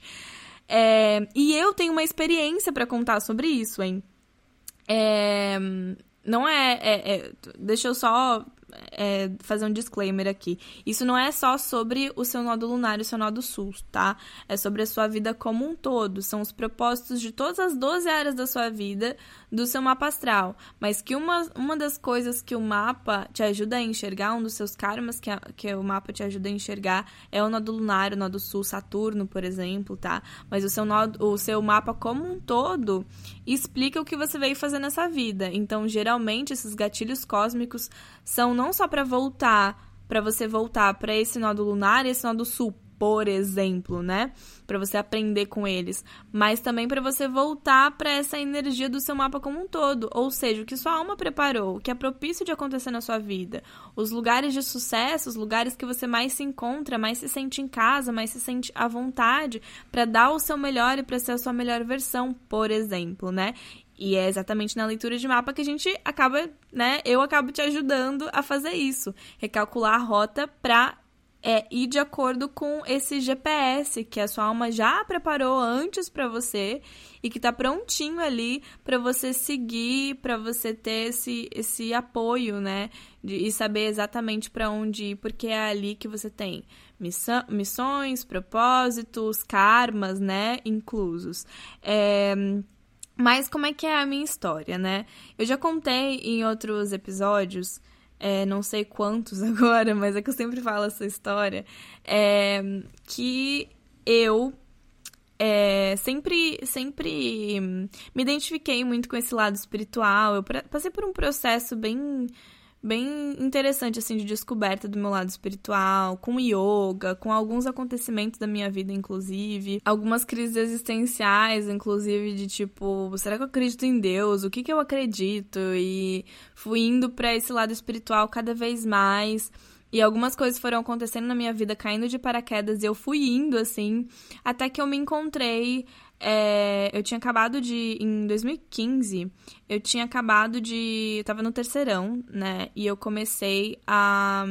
É, e eu tenho uma experiência para contar sobre isso, hein? É, não é, é, é, Deixa eu só é, fazer um disclaimer aqui. Isso não é só sobre o seu nódulo lunar e o seu nódulo sul, tá? É sobre a sua vida como um todo. São os propósitos de todas as 12 áreas da sua vida do seu mapa astral. Mas que uma, uma das coisas que o mapa te ajuda a enxergar, um dos seus karmas que, a, que o mapa te ajuda a enxergar é o nódulo lunar, o nódulo sul, Saturno, por exemplo, tá? Mas o seu, nódulo, o seu mapa como um todo explica o que você veio fazer nessa vida. Então, geralmente, esses gatilhos cósmicos são não só para voltar, para você voltar para esse nódulo lunar e esse nódulo sul, por exemplo, né? Para você aprender com eles, mas também para você voltar para essa energia do seu mapa como um todo, ou seja, o que sua alma preparou, o que é propício de acontecer na sua vida, os lugares de sucesso, os lugares que você mais se encontra, mais se sente em casa, mais se sente à vontade para dar o seu melhor e para ser a sua melhor versão, por exemplo, né? E é exatamente na leitura de mapa que a gente acaba, né? Eu acabo te ajudando a fazer isso, recalcular a rota para é ir de acordo com esse GPS que a sua alma já preparou antes para você e que tá prontinho ali para você seguir, para você ter esse, esse apoio, né? De, e saber exatamente para onde ir, porque é ali que você tem missão, missões, propósitos, karmas, né? Inclusos. É, mas como é que é a minha história, né? Eu já contei em outros episódios, é, não sei quantos agora, mas é que eu sempre falo essa história, é, que eu é, sempre, sempre me identifiquei muito com esse lado espiritual. Eu passei por um processo bem bem interessante, assim, de descoberta do meu lado espiritual, com yoga, com alguns acontecimentos da minha vida, inclusive. Algumas crises existenciais, inclusive, de tipo, será que eu acredito em Deus? O que que eu acredito? E fui indo para esse lado espiritual cada vez mais. E algumas coisas foram acontecendo na minha vida, caindo de paraquedas, e eu fui indo, assim, até que eu me encontrei é, eu tinha acabado de. Em 2015, eu tinha acabado de. Eu tava no terceirão, né? E eu comecei a.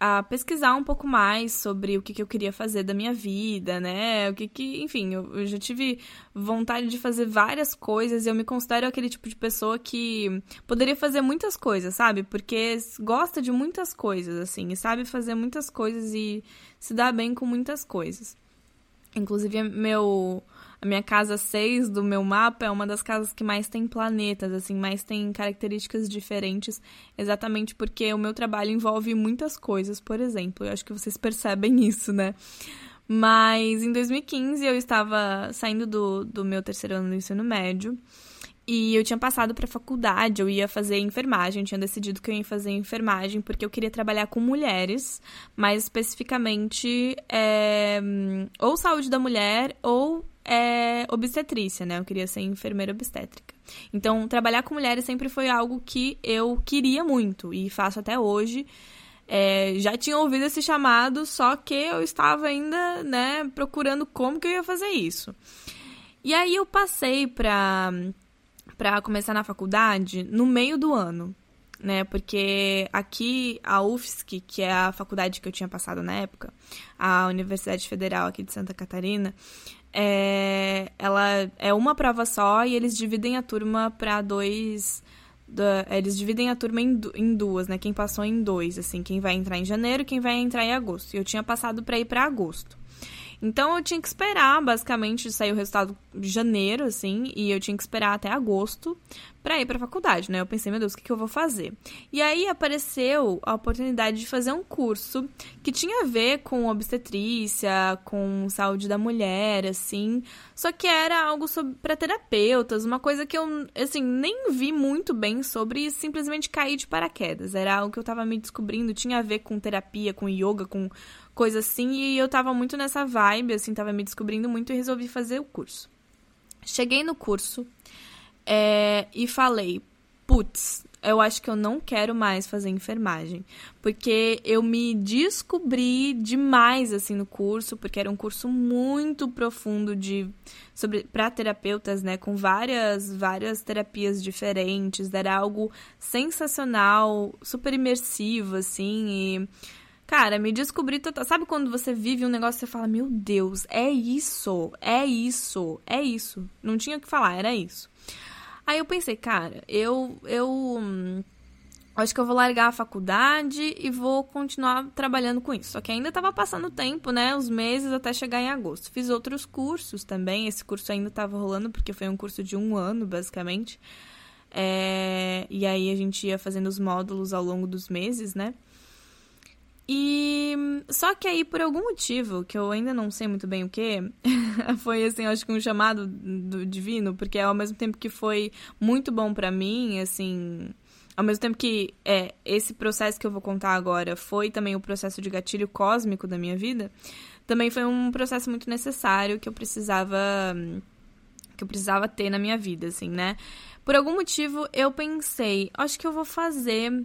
A pesquisar um pouco mais sobre o que, que eu queria fazer da minha vida, né? O que que. Enfim, eu, eu já tive vontade de fazer várias coisas e eu me considero aquele tipo de pessoa que poderia fazer muitas coisas, sabe? Porque gosta de muitas coisas, assim, e sabe fazer muitas coisas e se dá bem com muitas coisas. Inclusive, meu, a minha casa 6 do meu mapa é uma das casas que mais tem planetas, assim, mais tem características diferentes, exatamente porque o meu trabalho envolve muitas coisas, por exemplo. Eu acho que vocês percebem isso, né? Mas em 2015 eu estava saindo do, do meu terceiro ano do ensino médio e eu tinha passado para faculdade, eu ia fazer enfermagem, tinha decidido que eu ia fazer enfermagem porque eu queria trabalhar com mulheres, mais especificamente é, ou saúde da mulher ou é, obstetrícia, né? Eu queria ser enfermeira obstétrica. Então, trabalhar com mulheres sempre foi algo que eu queria muito e faço até hoje. É, já tinha ouvido esse chamado, só que eu estava ainda, né, procurando como que eu ia fazer isso. E aí eu passei para para começar na faculdade no meio do ano, né? Porque aqui a UFSC, que é a faculdade que eu tinha passado na época, a Universidade Federal aqui de Santa Catarina, é, ela é uma prova só e eles dividem a turma para dois. eles dividem a turma em, em, duas, né? Quem passou em dois, assim, quem vai entrar em janeiro quem vai entrar em agosto. E eu tinha passado para ir para agosto. Então eu tinha que esperar, basicamente, sair o resultado de janeiro, assim, e eu tinha que esperar até agosto para ir para faculdade, né? Eu pensei, meu Deus, o que, que eu vou fazer? E aí apareceu a oportunidade de fazer um curso que tinha a ver com obstetrícia, com saúde da mulher, assim, só que era algo para terapeutas, uma coisa que eu, assim, nem vi muito bem sobre e simplesmente caí de paraquedas. Era algo que eu estava me descobrindo, tinha a ver com terapia, com yoga, com coisa assim, e eu tava muito nessa vibe, assim, tava me descobrindo muito e resolvi fazer o curso. Cheguei no curso, é, e falei, putz, eu acho que eu não quero mais fazer enfermagem, porque eu me descobri demais assim no curso, porque era um curso muito profundo de sobre para terapeutas, né, com várias várias terapias diferentes, era algo sensacional, super imersivo assim, e Cara, me descobri total. Sabe quando você vive um negócio e você fala: Meu Deus, é isso, é isso, é isso. Não tinha o que falar, era isso. Aí eu pensei, cara, eu, eu hum, acho que eu vou largar a faculdade e vou continuar trabalhando com isso. Só que ainda estava passando tempo, né? Os meses até chegar em agosto. Fiz outros cursos também. Esse curso ainda estava rolando, porque foi um curso de um ano, basicamente. É... E aí a gente ia fazendo os módulos ao longo dos meses, né? E só que aí, por algum motivo, que eu ainda não sei muito bem o que, foi assim, acho que um chamado do divino, porque ao mesmo tempo que foi muito bom para mim, assim, ao mesmo tempo que é, esse processo que eu vou contar agora foi também o processo de gatilho cósmico da minha vida, também foi um processo muito necessário que eu precisava que eu precisava ter na minha vida, assim, né? Por algum motivo eu pensei, acho que eu vou fazer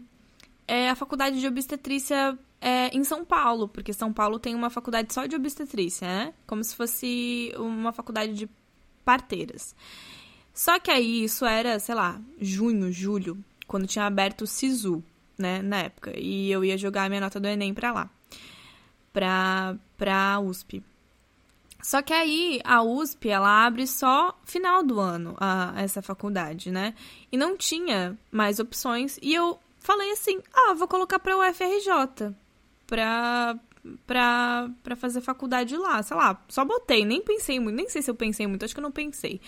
é, a faculdade de obstetrícia é, em São Paulo, porque São Paulo tem uma faculdade só de obstetrícia, né? Como se fosse uma faculdade de parteiras. Só que aí isso era, sei lá, junho, julho, quando tinha aberto o SISU, né, na época. E eu ia jogar a minha nota do Enem pra lá, pra, pra USP. Só que aí a USP, ela abre só final do ano, a, essa faculdade, né? E não tinha mais opções. E eu falei assim, ah, vou colocar pra UFRJ pra, pra, pra fazer faculdade lá. Sei lá, só botei, nem pensei muito, nem sei se eu pensei muito, acho que eu não pensei.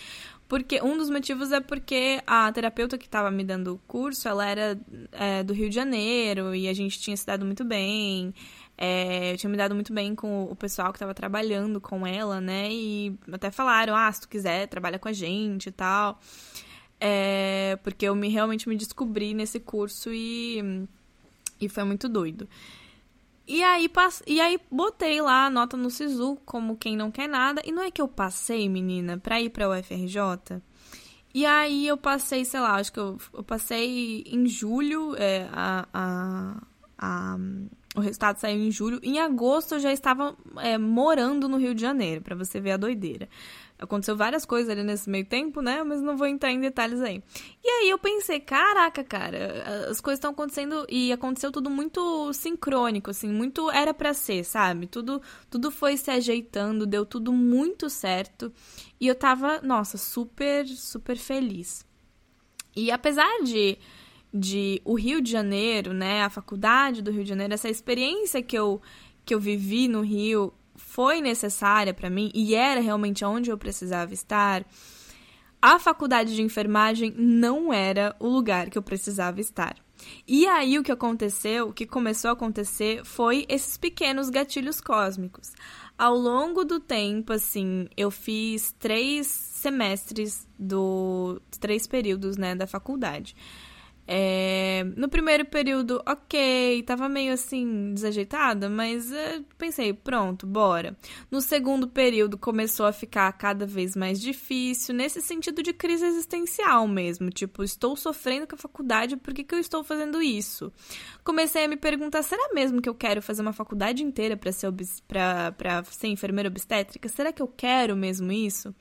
Porque um dos motivos é porque a terapeuta que estava me dando o curso, ela era é, do Rio de Janeiro e a gente tinha se dado muito bem. É, eu tinha me dado muito bem com o pessoal que estava trabalhando com ela, né? E até falaram, ah, se tu quiser, trabalha com a gente e tal. É, porque eu me, realmente me descobri nesse curso e, e foi muito doido. E aí, pass... e aí botei lá a nota no SISU como quem não quer nada. E não é que eu passei, menina, pra ir pra UFRJ? E aí eu passei, sei lá, acho que eu, eu passei em julho, é, a, a, a, o resultado saiu em julho. Em agosto eu já estava é, morando no Rio de Janeiro, para você ver a doideira. Aconteceu várias coisas ali nesse meio tempo, né? Mas não vou entrar em detalhes aí. E aí eu pensei, caraca, cara, as coisas estão acontecendo e aconteceu tudo muito sincrônico, assim, muito era para ser, sabe? Tudo, tudo foi se ajeitando, deu tudo muito certo. E eu tava, nossa, super, super feliz. E apesar de de o Rio de Janeiro, né, a faculdade do Rio de Janeiro, essa experiência que eu que eu vivi no Rio foi necessária para mim e era realmente onde eu precisava estar, a faculdade de enfermagem não era o lugar que eu precisava estar. E aí o que aconteceu, o que começou a acontecer foi esses pequenos gatilhos cósmicos. Ao longo do tempo, assim, eu fiz três semestres do três períodos, né, da faculdade. É, no primeiro período, ok, tava meio assim desajeitada, mas é, pensei, pronto, bora. No segundo período começou a ficar cada vez mais difícil, nesse sentido de crise existencial mesmo. Tipo, estou sofrendo com a faculdade, por que, que eu estou fazendo isso? Comecei a me perguntar, será mesmo que eu quero fazer uma faculdade inteira para ser, pra, ser enfermeira obstétrica? Será que eu quero mesmo isso?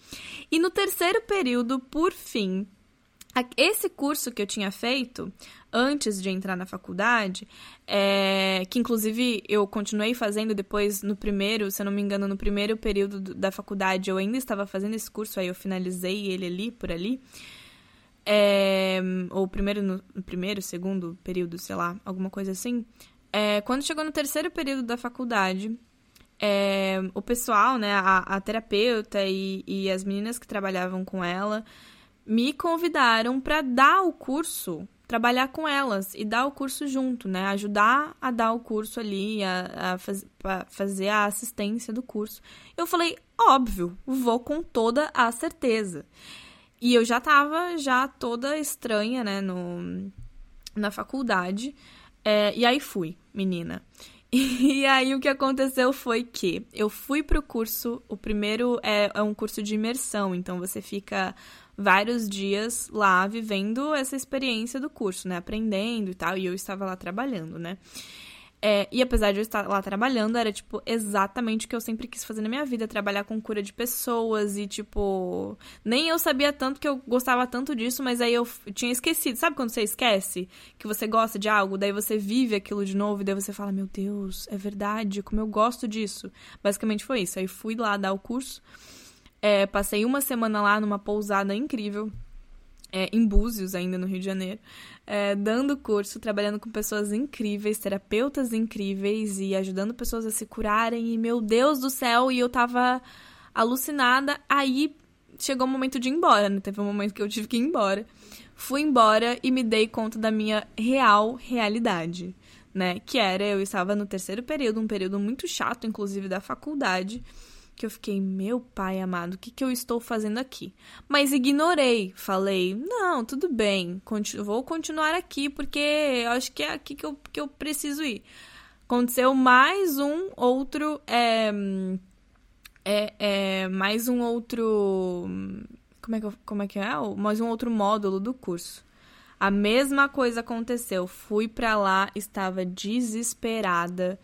E no terceiro período, por fim, esse curso que eu tinha feito antes de entrar na faculdade, é, que inclusive eu continuei fazendo depois no primeiro, se eu não me engano, no primeiro período da faculdade eu ainda estava fazendo esse curso, aí eu finalizei ele ali, por ali. É, ou primeiro, no, no primeiro, segundo período, sei lá, alguma coisa assim. É, quando chegou no terceiro período da faculdade, é, o pessoal, né, a, a terapeuta e, e as meninas que trabalhavam com ela me convidaram para dar o curso, trabalhar com elas e dar o curso junto, né? Ajudar a dar o curso ali, a, a, faz, fazer a assistência do curso. Eu falei, óbvio, vou com toda a certeza. E eu já tava já toda estranha, né, no, na faculdade. É, e aí fui, menina. E aí o que aconteceu foi que eu fui pro curso, o primeiro é, é um curso de imersão, então você fica vários dias lá vivendo essa experiência do curso, né? Aprendendo e tal, e eu estava lá trabalhando, né? É, e apesar de eu estar lá trabalhando, era, tipo, exatamente o que eu sempre quis fazer na minha vida: trabalhar com cura de pessoas e, tipo. Nem eu sabia tanto que eu gostava tanto disso, mas aí eu tinha esquecido. Sabe quando você esquece que você gosta de algo, daí você vive aquilo de novo e daí você fala: Meu Deus, é verdade, como eu gosto disso. Basicamente foi isso. Aí fui lá dar o curso, é, passei uma semana lá numa pousada incrível é, em Búzios, ainda no Rio de Janeiro, é, dando curso, trabalhando com pessoas incríveis, terapeutas incríveis e ajudando pessoas a se curarem. E meu Deus do céu, e eu tava alucinada. Aí chegou o momento de ir embora, né? Teve um momento que eu tive que ir embora. Fui embora e me dei conta da minha real realidade, né? Que era eu estava no terceiro período, um período muito chato, inclusive da faculdade que eu fiquei, meu pai amado, o que, que eu estou fazendo aqui? Mas ignorei, falei, não, tudo bem, continu vou continuar aqui porque eu acho que é aqui que eu, que eu preciso ir. Aconteceu mais um outro. É, é, é, mais um outro. Como é, que, como é que é? Mais um outro módulo do curso. A mesma coisa aconteceu. Fui para lá, estava desesperada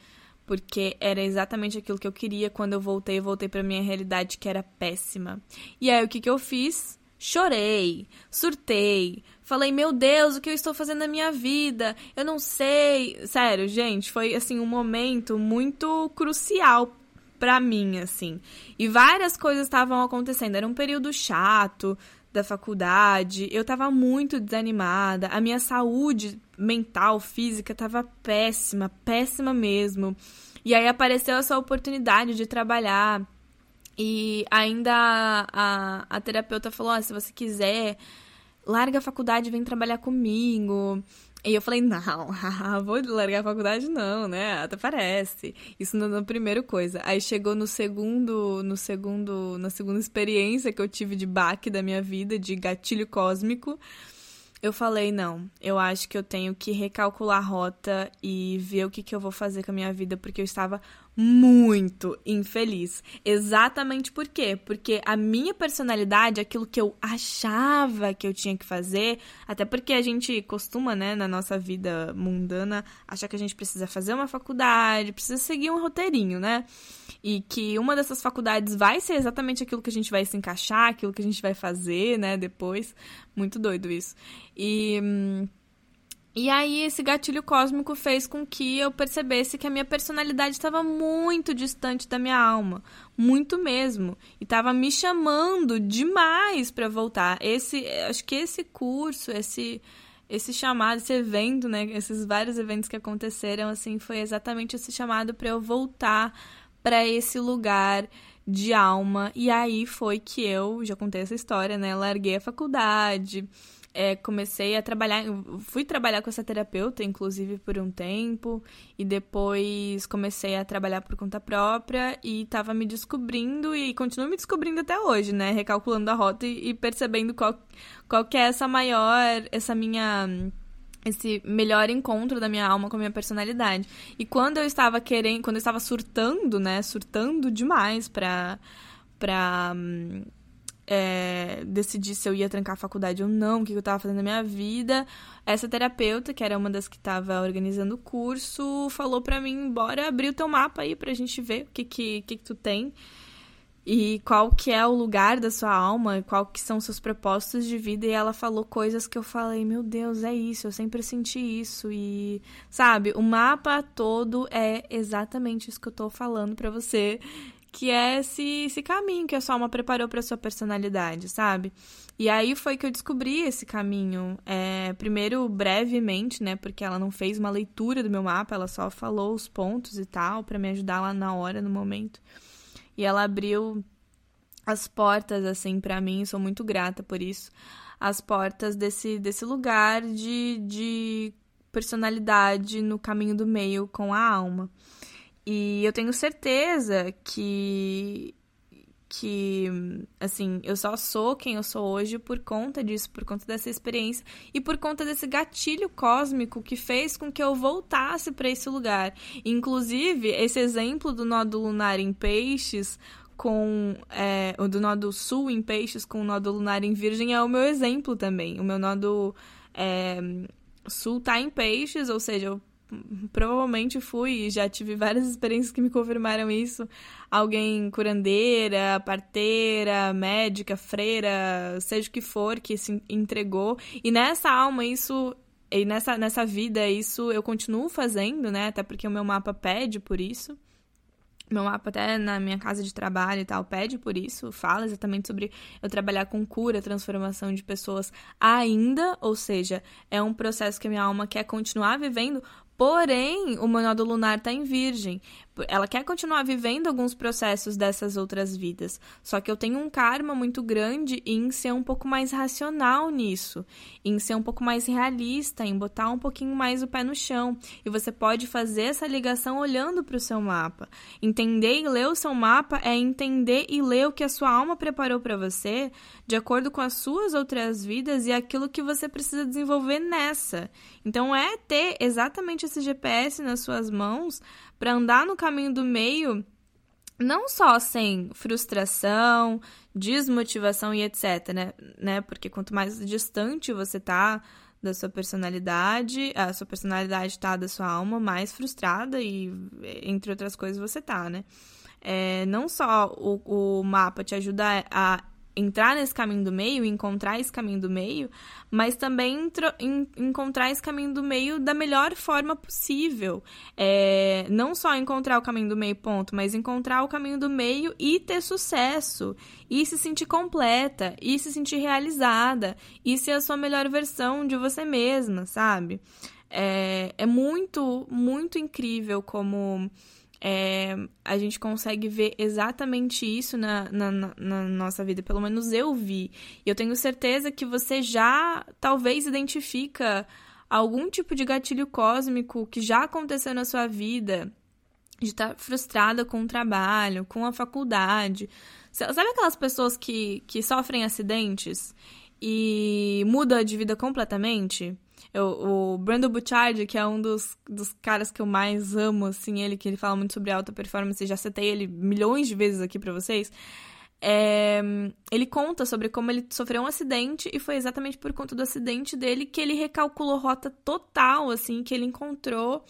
porque era exatamente aquilo que eu queria quando eu voltei, voltei para minha realidade que era péssima. E aí o que que eu fiz? Chorei, surtei, falei, meu Deus, o que eu estou fazendo na minha vida? Eu não sei. Sério, gente, foi assim um momento muito crucial para mim, assim. E várias coisas estavam acontecendo. Era um período chato da faculdade, eu tava muito desanimada, a minha saúde mental, física tava péssima, péssima mesmo. E aí apareceu essa oportunidade de trabalhar. E ainda a, a, a terapeuta falou: oh, se você quiser, larga a faculdade vem trabalhar comigo. E eu falei, não, vou largar a faculdade não, né? Até parece. Isso na primeira coisa. Aí chegou no segundo, no segundo, na segunda experiência que eu tive de baque da minha vida, de gatilho cósmico eu falei, não, eu acho que eu tenho que recalcular a rota e ver o que, que eu vou fazer com a minha vida, porque eu estava muito infeliz. Exatamente por quê? Porque a minha personalidade, aquilo que eu achava que eu tinha que fazer, até porque a gente costuma, né, na nossa vida mundana, achar que a gente precisa fazer uma faculdade, precisa seguir um roteirinho, né? E que uma dessas faculdades vai ser exatamente aquilo que a gente vai se encaixar, aquilo que a gente vai fazer, né, depois. Muito doido isso. E. E aí, esse gatilho cósmico fez com que eu percebesse que a minha personalidade estava muito distante da minha alma. Muito mesmo. E estava me chamando demais para voltar. Esse, acho que esse curso, esse esse chamado, esse evento, né, esses vários eventos que aconteceram assim, foi exatamente esse chamado para eu voltar para esse lugar de alma. E aí foi que eu, já contei essa história, né, larguei a faculdade, é, comecei a trabalhar, fui trabalhar com essa terapeuta, inclusive, por um tempo, e depois comecei a trabalhar por conta própria e estava me descobrindo e continuo me descobrindo até hoje, né? Recalculando a rota e, e percebendo qual, qual que é essa maior, essa minha esse melhor encontro da minha alma com a minha personalidade. E quando eu estava querendo, quando eu estava surtando, né, surtando demais pra, pra é, decidir se eu ia trancar a faculdade ou não, o que eu estava fazendo na minha vida. Essa terapeuta, que era uma das que estava organizando o curso, falou para mim, bora abrir o teu mapa aí pra gente ver o que que, que, que tu tem e qual que é o lugar da sua alma, qual que são seus propósitos de vida, e ela falou coisas que eu falei, meu Deus, é isso, eu sempre senti isso, e sabe, o mapa todo é exatamente isso que eu tô falando para você, que é esse, esse caminho que a sua alma preparou para sua personalidade, sabe? E aí foi que eu descobri esse caminho. É, primeiro, brevemente, né? Porque ela não fez uma leitura do meu mapa, ela só falou os pontos e tal, para me ajudar lá na hora, no momento. E ela abriu as portas, assim, para mim, sou muito grata por isso. As portas desse, desse lugar de, de personalidade no caminho do meio com a alma. E eu tenho certeza que que assim, eu só sou quem eu sou hoje por conta disso, por conta dessa experiência e por conta desse gatilho cósmico que fez com que eu voltasse para esse lugar. Inclusive, esse exemplo do nó do lunar em peixes com é, o do nodo sul em peixes com o nodo lunar em virgem é o meu exemplo também. O meu nodo é, sul tá em peixes, ou seja, eu provavelmente fui, já tive várias experiências que me confirmaram isso. Alguém curandeira, parteira, médica, freira, seja o que for, que se entregou. E nessa alma, isso. E nessa, nessa vida, isso eu continuo fazendo, né? Até porque o meu mapa pede por isso. Meu mapa, até na minha casa de trabalho e tal, pede por isso, fala exatamente sobre eu trabalhar com cura, transformação de pessoas ainda, ou seja, é um processo que a minha alma quer continuar vivendo, Porém, o meu lunar está em virgem. Ela quer continuar vivendo alguns processos dessas outras vidas. Só que eu tenho um karma muito grande em ser um pouco mais racional nisso, em ser um pouco mais realista, em botar um pouquinho mais o pé no chão. E você pode fazer essa ligação olhando para o seu mapa. Entender e ler o seu mapa é entender e ler o que a sua alma preparou para você, de acordo com as suas outras vidas e aquilo que você precisa desenvolver nessa. Então é ter exatamente esse GPS nas suas mãos para andar no caminho do meio, não só sem frustração, desmotivação e etc, né? né? Porque quanto mais distante você tá da sua personalidade, a sua personalidade tá da sua alma, mais frustrada e entre outras coisas você tá, né? É, não só o, o mapa te ajuda a entrar nesse caminho do meio, encontrar esse caminho do meio, mas também encontrar esse caminho do meio da melhor forma possível. É, não só encontrar o caminho do meio, ponto, mas encontrar o caminho do meio e ter sucesso, e se sentir completa, e se sentir realizada, e ser a sua melhor versão de você mesma, sabe? É, é muito, muito incrível como é, a gente consegue ver exatamente isso na, na, na, nossa vida, pelo menos eu vi. E eu tenho certeza que você já talvez identifica algum tipo de gatilho cósmico que já aconteceu na sua vida, de estar frustrada com o trabalho, com a faculdade. Sabe aquelas pessoas que, que sofrem acidentes e mudam de vida completamente? Eu, o Brandon Bouchard, que é um dos, dos caras que eu mais amo, assim, ele que ele fala muito sobre alta performance, já citei ele milhões de vezes aqui para vocês. É, ele conta sobre como ele sofreu um acidente e foi exatamente por conta do acidente dele que ele recalculou rota total, assim, que ele encontrou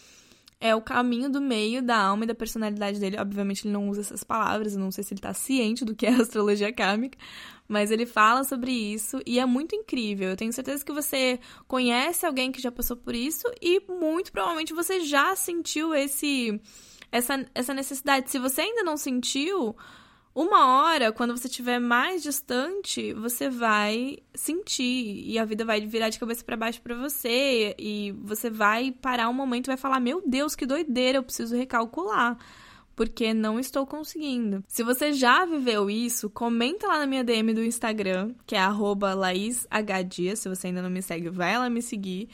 é o caminho do meio da alma e da personalidade dele. Obviamente ele não usa essas palavras, eu não sei se ele tá ciente do que é astrologia kármica, mas ele fala sobre isso e é muito incrível. Eu tenho certeza que você conhece alguém que já passou por isso e muito provavelmente você já sentiu esse essa, essa necessidade. Se você ainda não sentiu, uma hora, quando você estiver mais distante, você vai sentir e a vida vai virar de cabeça para baixo para você e você vai parar um momento e vai falar: "Meu Deus, que doideira, eu preciso recalcular" porque não estou conseguindo. Se você já viveu isso, comenta lá na minha DM do Instagram, que é @laishdia. Se você ainda não me segue, vai lá me seguir.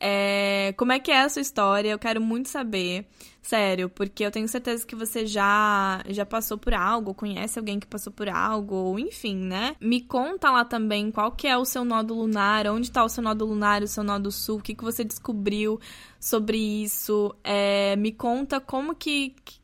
É, como é que é a sua história? Eu quero muito saber. Sério, porque eu tenho certeza que você já já passou por algo, conhece alguém que passou por algo, ou enfim, né? Me conta lá também qual que é o seu nodo lunar, onde tá o seu nodo lunar, o seu nodo sul, o que, que você descobriu sobre isso. É, me conta como que, que,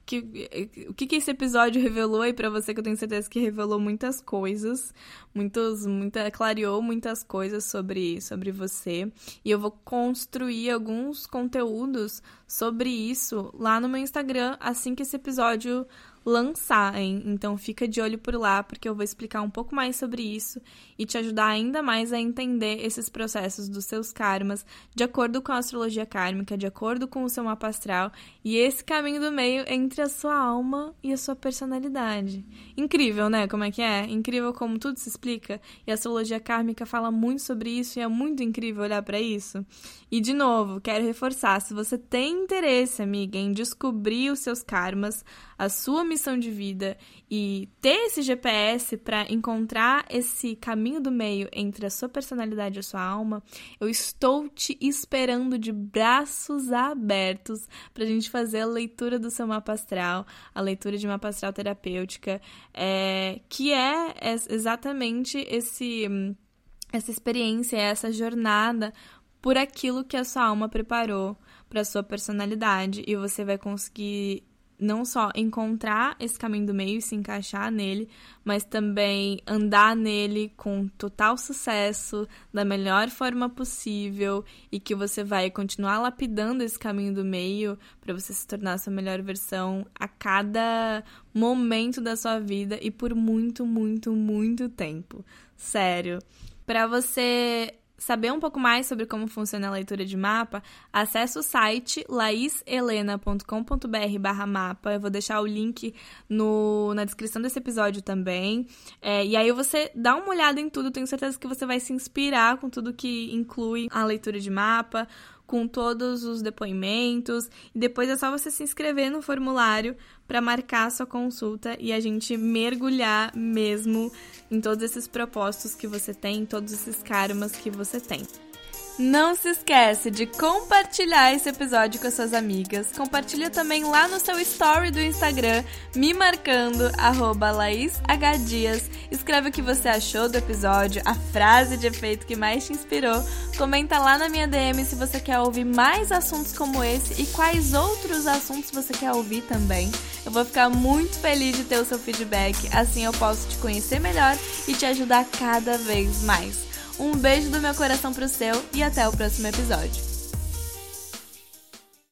o que, que esse episódio revelou aí para você, que eu tenho certeza que revelou muitas coisas, muitos, muita, clareou muitas coisas sobre, sobre você. E eu vou construir alguns conteúdos sobre isso lá no meu Instagram assim que esse episódio lançar, hein? Então fica de olho por lá, porque eu vou explicar um pouco mais sobre isso e te ajudar ainda mais a entender esses processos dos seus karmas, de acordo com a astrologia kármica, de acordo com o seu mapa astral e esse caminho do meio entre a sua alma e a sua personalidade. Incrível, né? Como é que é? Incrível como tudo se explica e a astrologia kármica fala muito sobre isso e é muito incrível olhar para isso. E de novo, quero reforçar, se você tem interesse, amiga, em descobrir os seus karmas, a sua missão de vida e ter esse GPS para encontrar esse caminho do meio entre a sua personalidade e a sua alma, eu estou te esperando de braços abertos para a gente fazer a leitura do seu mapa astral, a leitura de mapa astral terapêutica, é, que é exatamente esse essa experiência, essa jornada por aquilo que a sua alma preparou para sua personalidade e você vai conseguir não só encontrar esse caminho do meio e se encaixar nele, mas também andar nele com total sucesso, da melhor forma possível e que você vai continuar lapidando esse caminho do meio para você se tornar a sua melhor versão a cada momento da sua vida e por muito, muito, muito tempo. Sério. Para você saber um pouco mais sobre como funciona a leitura de mapa, acesse o site laishelena.com.br barra mapa. Eu vou deixar o link no, na descrição desse episódio também. É, e aí você dá uma olhada em tudo, tenho certeza que você vai se inspirar com tudo que inclui a leitura de mapa, com todos os depoimentos. E depois é só você se inscrever no formulário para marcar sua consulta e a gente mergulhar mesmo em todos esses propósitos que você tem, todos esses karmas que você tem. Não se esquece de compartilhar esse episódio com as suas amigas. Compartilha também lá no seu story do Instagram, me marcando, arroba LaísHDias. Escreve o que você achou do episódio, a frase de efeito que mais te inspirou. Comenta lá na minha DM se você quer ouvir mais assuntos como esse e quais outros assuntos você quer ouvir também. Eu vou ficar muito feliz de ter o seu feedback, assim eu posso te conhecer melhor e te ajudar cada vez mais. Um beijo do meu coração pro seu e até o próximo episódio.